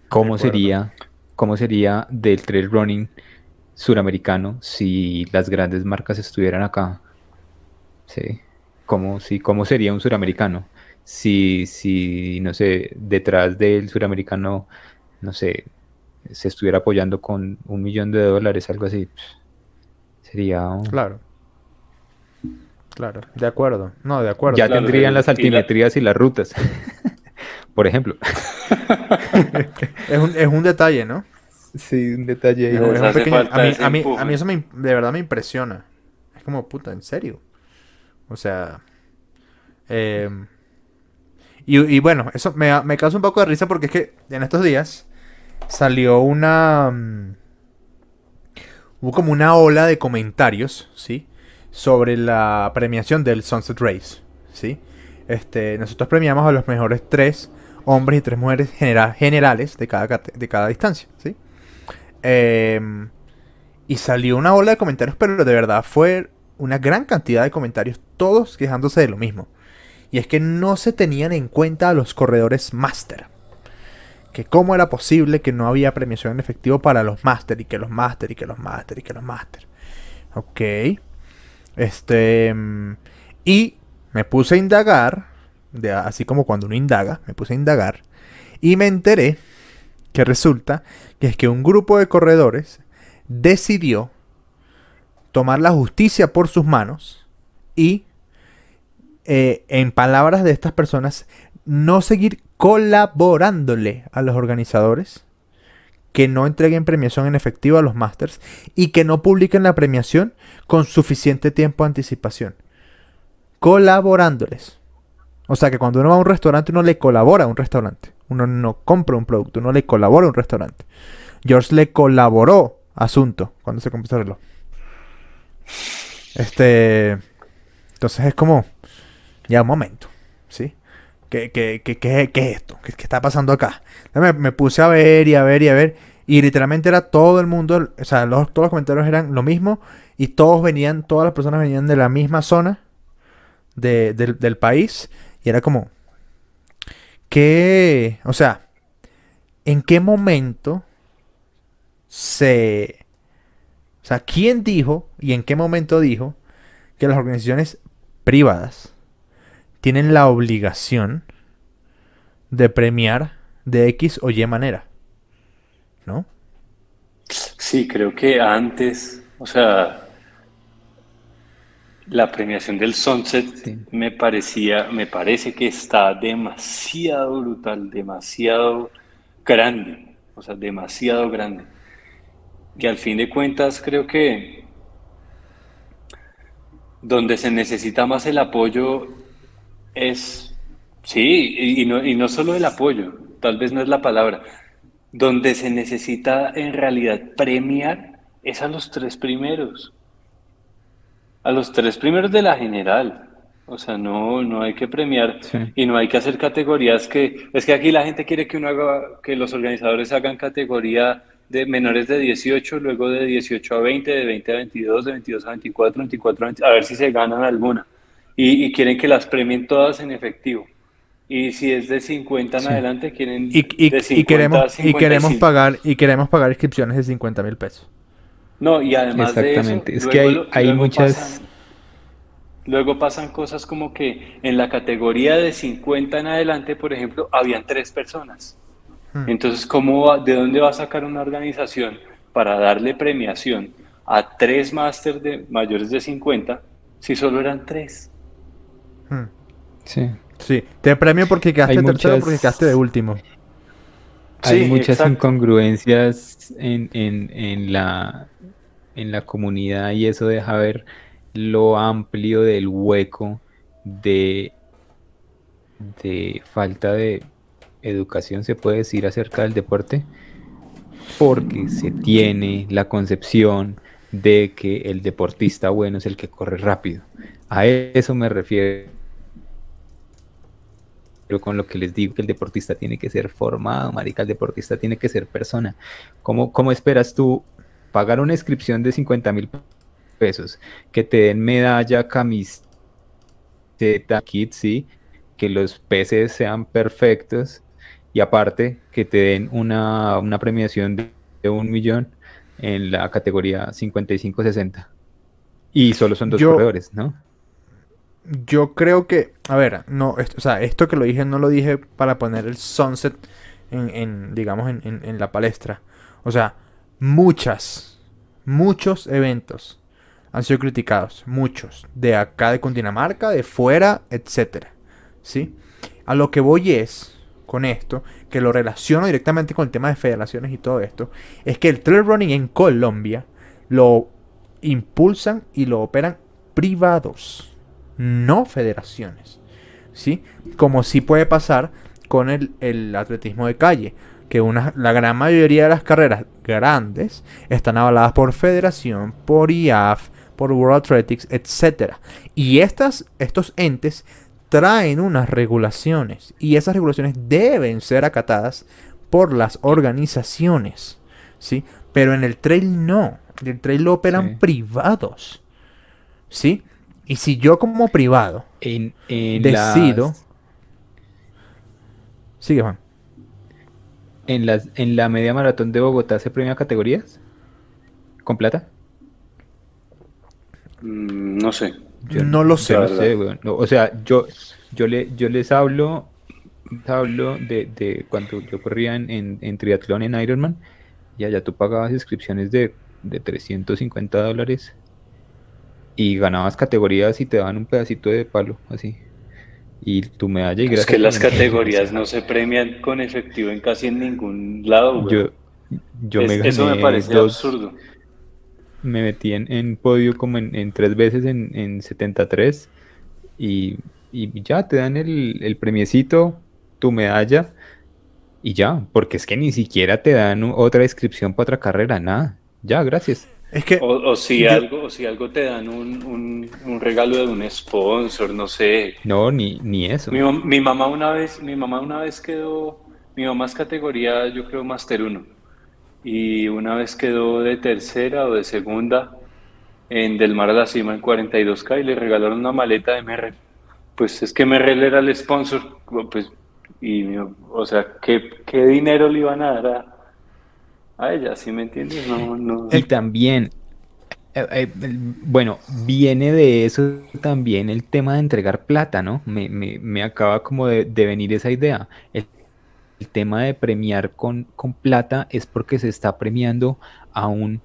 ¿Cómo sería, cómo sería del trail running suramericano si las grandes marcas estuvieran acá? Sí. ¿Cómo, si, ¿Cómo sería un suramericano? Si, si, no sé, detrás del suramericano, no sé, se estuviera apoyando con un millón de dólares, algo así, sería... Claro. Claro, de acuerdo. No, de acuerdo. Ya tendrían las altimetrías y, las rutas. Por ejemplo. es, un, es un detalle, ¿no? Sí, un detalle. a, mí, a, mí, a mí eso me, de verdad me impresiona. Es como, puta, ¿en serio? O sea... Eh, y, bueno, eso me, causa un poco de risa porque es que en estos días salió una... Mm, hubo como una ola de comentarios, ¿sí? sobre la premiación del Sunset Race. ¿sí? Este, nosotros premiamos a los mejores tres hombres y tres mujeres generales de cada, de cada distancia. ¿sí? Em, y salió una ola de comentarios, pero de verdad fue una gran cantidad de comentarios, todos quejándose de lo mismo. Y es que no se tenían en cuenta a los corredores máster. Que cómo era posible que no había premiación en efectivo para los máster y que los máster y que los máster y que los máster. Ok. Este. Mm, y me puse a indagar. De, así como cuando uno indaga, me puse a indagar. Y me enteré que resulta que es que un grupo de corredores decidió tomar la justicia por sus manos y, eh, en palabras de estas personas, no seguir colaborándole a los organizadores, que no entreguen premiación en efectivo a los masters y que no publiquen la premiación con suficiente tiempo de anticipación. Colaborándoles. O sea que cuando uno va a un restaurante, uno le colabora a un restaurante. Uno no compra un producto, uno le colabora a un restaurante. George le colaboró asunto cuando se compró este reloj. Este. Entonces es como. Ya un momento. ¿Sí? ¿Qué, qué, qué, qué, es esto? ¿Qué, está pasando acá? Me, me, puse a ver y a ver y a ver. Y literalmente era todo el mundo. O sea, todos los comentarios eran lo mismo. Y todos venían, todas las personas venían de la misma zona del país. Y era como. ¿Qué? O sea, ¿en qué momento se... O sea, ¿quién dijo y en qué momento dijo que las organizaciones privadas tienen la obligación de premiar de X o Y manera? ¿No? Sí, creo que antes, o sea, la premiación del Sunset me parecía, me parece que está demasiado brutal, demasiado grande, o sea, demasiado grande. Y al fin de cuentas creo que donde se necesita más el apoyo es, sí, y no, y no solo el apoyo, tal vez no es la palabra, donde se necesita en realidad premiar es a los tres primeros, a los tres primeros de la general. O sea, no, no hay que premiar y no hay que hacer categorías que... Es que aquí la gente quiere que uno haga, que los organizadores hagan categoría de menores de 18, luego de 18 a 20, de 20 a 22, de 22 a 24, 24 a 20, a ver si se ganan alguna. Y, quieren que las premien todas en efectivo. Y si es de 50 en adelante, quieren y, y, de 50 y queremos, y queremos pagar Y queremos pagar inscripciones de 50 mil pesos. No, y además Exactamente. de eso... es que hay, hay muchas... luego pasan cosas como que en la categoría de 50 en adelante, por ejemplo, habían tres personas. Hmm. Entonces, ¿cómo ¿de dónde va a sacar una organización para darle premiación a tres máster de mayores de 50 si solo eran tres? Hmm. Sí. Sí, te premio porque quedaste tercero porque quedaste de último. Hay muchas incongruencias en, en, la, en la comunidad y eso deja ver lo amplio del hueco de, de falta de educación se puede decir acerca del deporte? Porque se tiene la concepción de que el deportista bueno es el que corre rápido. A eso me refiero pero con lo que les digo que el deportista tiene que ser formado, marica, el deportista tiene que ser persona. ¿Cómo, cómo esperas tú pagar una inscripción de 50 mil pesos, que te den medalla, camiseta, kit, sí, que los peces sean perfectos y aparte que te den una, premiación de, un millón en la categoría 55-60. Y solo son dos corredores, ¿no? Yo creo que, a ver, no, o sea, esto que lo dije no lo dije para poner el sunset en, digamos, en, en la palestra. O sea, muchas, muchos eventos han sido criticados, muchos, de acá de Cundinamarca, de fuera, etcétera, ¿sí? A lo que voy es, con esto, que lo relaciono directamente con el tema de federaciones y todo esto, es que el trail running en Colombia lo impulsan y lo operan privados, no federaciones. ¿Sí? Como sí puede pasar con el, atletismo de calle, que una, la gran mayoría de las carreras grandes están avaladas por federación, por IAF, por World Athletics, etc. Y estas, estos entes traen unas regulaciones y esas regulaciones deben ser acatadas por las organizaciones, ¿sí? Pero en el trail no, en el trail lo operan privados, ¿sí? Y si yo como privado en, decido... Sigue, Juan. ¿En, las, ¿En la media maratón de Bogotá se premia categorías? ¿Con plata? Mm, no sé. Yo no lo sé. o sea, yo, yo, le, yo les hablo, hablo de, cuando yo corría en, en, triatlón en Ironman y allá tú pagabas inscripciones de, de 350 dólares y ganabas categorías y te daban un pedacito de palo, así. Y tu medalla y gracias. Es que las categorías no se premian con efectivo en casi en ningún lado, Yo, yo me Eso me parece absurdo me metí en, podio como en, tres veces en, en 73 y, y, ya te dan el, el premiecito, tu medalla y ya, porque es que ni siquiera te dan otra inscripción para otra carrera, nada. Ya, gracias. Es que o, si algo, o si algo te dan un, un, regalo de un sponsor, no sé. No, ni, ni eso. Mi, mi, mamá una vez, mi mamá una vez quedó, mi mamá es categoría, yo creo, Master 1 y una vez quedó de tercera o de segunda en Del Mar a la Cima en 42K y le regalaron una maleta de Merrell. Pues es que Merrell era el sponsor, pues, y, o sea, ¿qué, ¿qué, dinero le iban a dar a, ella? ¿Sí me entiendes? No, no. Y también, eh, eh, bueno, viene de eso también el tema de entregar plata, ¿no? Me, me, me acaba como de, de venir esa idea. El el tema de premiar con, con plata es porque se está premiando a un,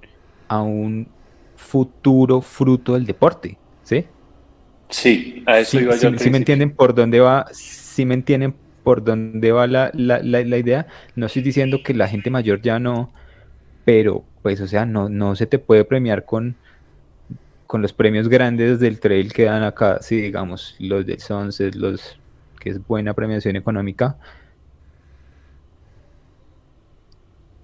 a un futuro fruto del deporte, ¿sí? Sí, a eso iba yo. Si, me entienden por dónde va, si me entienden por dónde va la, idea, no estoy diciendo que la gente mayor ya no, pero pues o sea, no, no se te puede premiar con, con los premios grandes del trail que dan acá, si digamos los del Sunset, los que es buena premiación económica,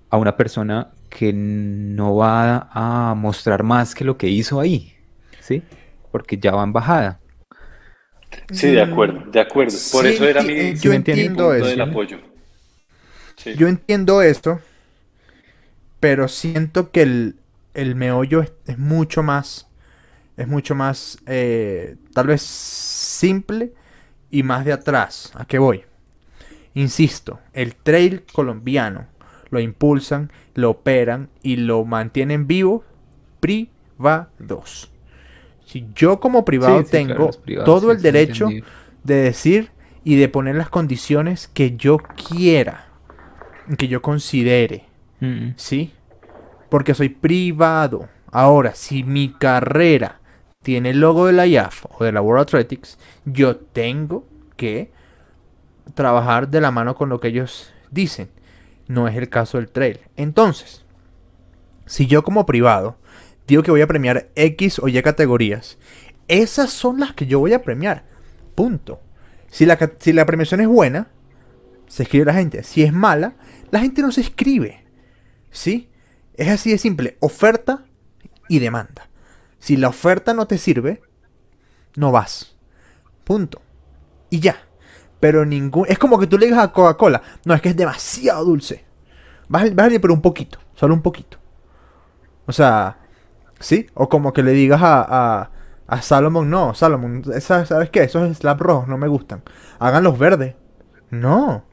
a una persona que no va a mostrar más que lo que hizo ahí, ¿sí? Porque ya va en bajada. Sí, de acuerdo, de acuerdo. Por eso era mi, eh, yo entiendo eso. del apoyo. Yo entiendo esto, pero siento que el, el meollo es, mucho más, es mucho más, eh, tal vez simple y más de atrás. ¿A qué voy? Insisto, el trail colombiano lo impulsan, lo operan y lo mantienen vivo privados. Si yo como privado tengo todo el derecho de decir y de poner las condiciones que yo quiera, que yo considere, mm. ¿sí? Porque soy privado. Ahora, si mi carrera tiene el logo de la IAF o de la World Athletics, yo tengo que trabajar de la mano con lo que ellos dicen no es el caso del trail. Entonces, si yo como privado digo que voy a premiar X o Y categorías, esas son las que yo voy a premiar. Punto. Si la, si la premiación es buena, se escribe la gente. Si es mala, la gente no se escribe. ¿Sí? Es así de simple. Oferta y demanda. Si la oferta no te sirve, no vas. Punto. Y ya. Pero ningún. Es como que tú le digas a Coca-Cola. No, es que es demasiado dulce. Bájale, pero un poquito. Solo un poquito. O sea. ¿Sí? O como que le digas a, a, a. No, Salomon. ¿Sabes qué? Esos slap rojos no me gustan. Hagan los verdes. No.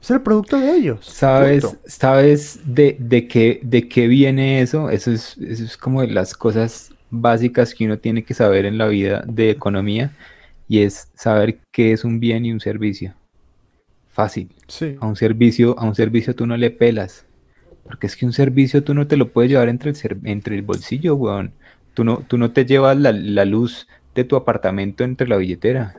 Es el producto de ellos. ¿Sabes, ¿sabes de, de, qué, de qué viene eso? Eso es, eso es como de las cosas básicas que uno tiene que saber en la vida de economía y es saber qué es un bien y un servicio. Fácil. Sí. A un servicio, a un servicio tú no le pelas. Porque es que un servicio tú no te lo puedes llevar entre el, entre el bolsillo, weón. Tú no, tú no te llevas la, luz de tu apartamento entre la billetera.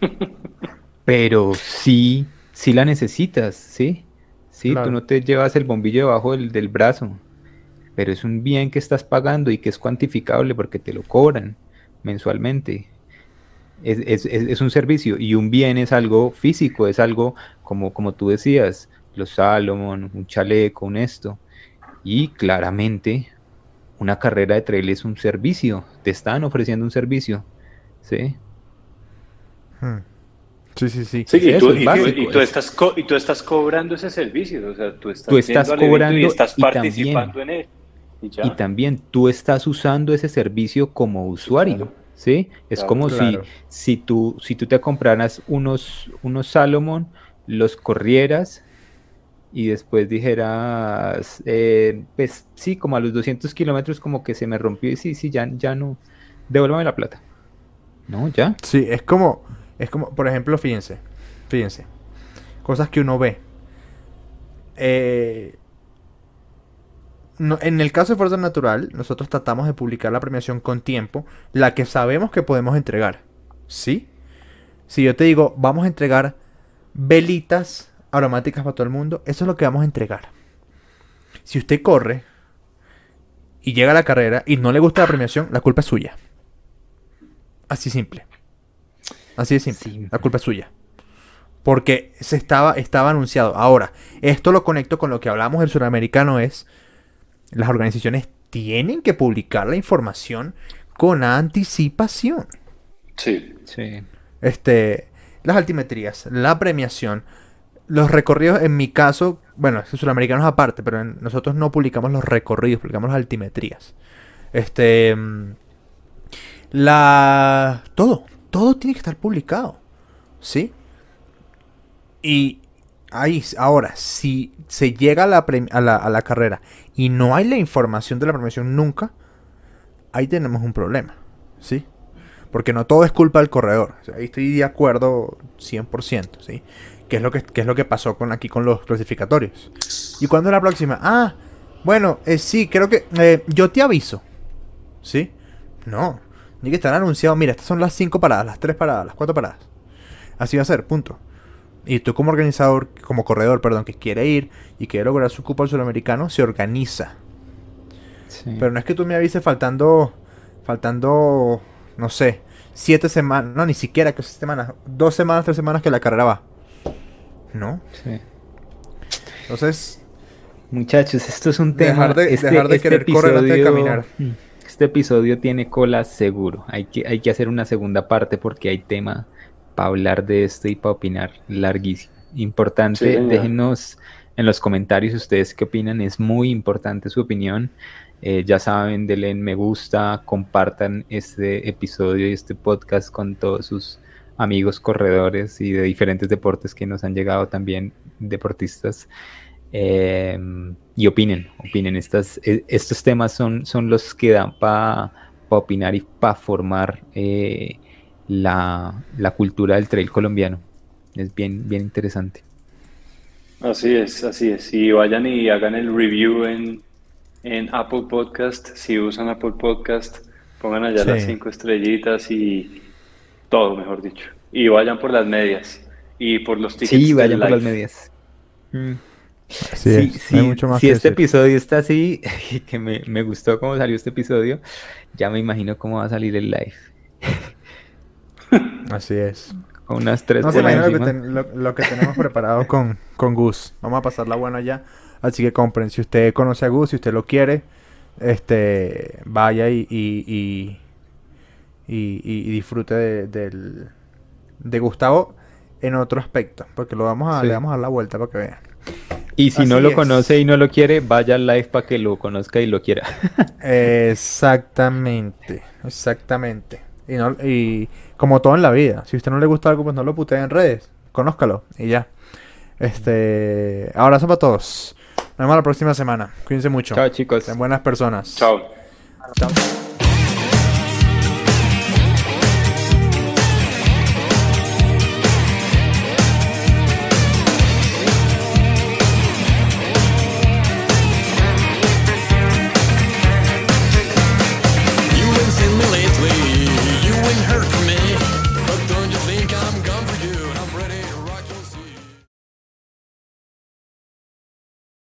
Pero sí, sí la necesitas, ¿sí? Sí, tú no te llevas el bombillo debajo del, del brazo. Pero es un bien que estás pagando y que es cuantificable porque te lo cobran mensualmente es, un servicio y un bien es algo físico, es algo como, como tú decías, los Salomon, un chaleco, un esto. Y claramente una carrera de trail es un servicio, te están ofreciendo un servicio, ¿sí? Hmm. Sí, sí, sí. y, tú, estás y, tú, estás cobrando ese servicio, o sea, tú estás, cobrando y estás participando en él. Y, también tú estás usando ese servicio como usuario, ¿sí? Es como si, si, tú, si tú te compraras unos, unos Salomon, los corrieras y después dijeras, eh, pues sí, como a los 200 kilómetros como que se me rompió y sí, sí, ya, ya no, devuélvame la plata. No, ya. Sí, es como es como, por ejemplo, fíjense, fíjense, cosas que uno ve. Eh, en el caso de Fuerza Natural, nosotros tratamos de publicar la premiación con tiempo, la que sabemos que podemos entregar. ¿Sí? Si yo te digo, vamos a entregar velitas aromáticas para todo el mundo, eso es lo que vamos a entregar. Si usted corre y llega a la carrera y no le gusta la premiación, la culpa es suya. Así simple. Así de simple. La culpa es suya. Porque se estaba, estaba anunciado. Ahora, esto lo conecto con lo que hablamos del suramericano es las organizaciones tienen que publicar la información con anticipación. Sí. Sí. Este, las altimetrías, la premiación, los recorridos, en mi caso, bueno, es suramericanos aparte, pero nosotros no publicamos los recorridos, publicamos las altimetrías. Este, mm, la, todo, todo tiene que estar publicado. ¿Sí? Y ahí, ahora, si se llega a la, a la, carrera y no hay la información de la premiación nunca, ahí tenemos un problema. ¿Sí? Porque no todo es culpa del corredor. ahí estoy de acuerdo 100%, ¿sí? ¿Qué es lo que, es lo que pasó con, aquí con los clasificatorios? ¿Y cuándo es la próxima? Ah, bueno, eh, sí, creo que eh, yo te aviso. ¿Sí? No, tiene que estar anunciado, mira, estas son las 5 paradas, las 3 paradas, las 4 paradas. Así va a ser, punto. Y tú como organizador, como corredor, perdón, que quiere ir y quiere lograr su cupo al sudamericano, se organiza. Pero no es que tú me avises faltando, faltando, no sé, 7 semanas, no, ni siquiera que semanas, 2 semanas, 3 semanas que la carrera va. ¿No? Sí. Entonces... Muchachos, esto es un tema... Dejar de, este, dejar de este querer correr antes de caminar. Mm. Este episodio tiene cola seguro. Hay que, hay que hacer una segunda parte porque hay tema para hablar de esto y para opinar larguísimo. Importante, déjenos en los comentarios ustedes qué opinan. Es muy importante su opinión. Eh, ya saben, denle me gusta, compartan este episodio y este podcast con todos sus amigos corredores y de diferentes deportes que nos han llegado también, deportistas. Em, y opinen, opinen. Estas, e, estos temas son, son los que dan para opinar y para formar eh, la, cultura del trail colombiano. Es bien, bien interesante. Así es, así es. Y vayan y hagan el review en, Apple Podcast. Si usan Apple Podcast, pongan allá las cinco estrellitas y todo, mejor dicho. Y vayan por las medias y por los tickets. Sí, vayan por las medias. Mm si este episodio está así, que me, gustó cómo salió este episodio, ya me imagino cómo va a salir el live. Así es. Con unas tres no se lo, que tenemos preparado con, con Gus. Vamos a pasarla buena ya. Así que compren. Si usted conoce a Gus, si usted lo quiere, este vaya y, y, y, disfrute de, del, de Gustavo en otro aspecto. Porque lo vamos a, le vamos a dar la vuelta para que vean. Y si no lo conoce y no lo quiere, vaya al live para que lo conozca y lo quiera. exactamente, exactamente. Y, no, y como todo en la vida, si a usted no le gusta algo, pues no lo putee en redes. Conózcalo y ya. Este, abrazo para todos. Nos vemos la próxima semana. Cuídense mucho. Chao, chicos. Sean buenas personas. Chao. Chao.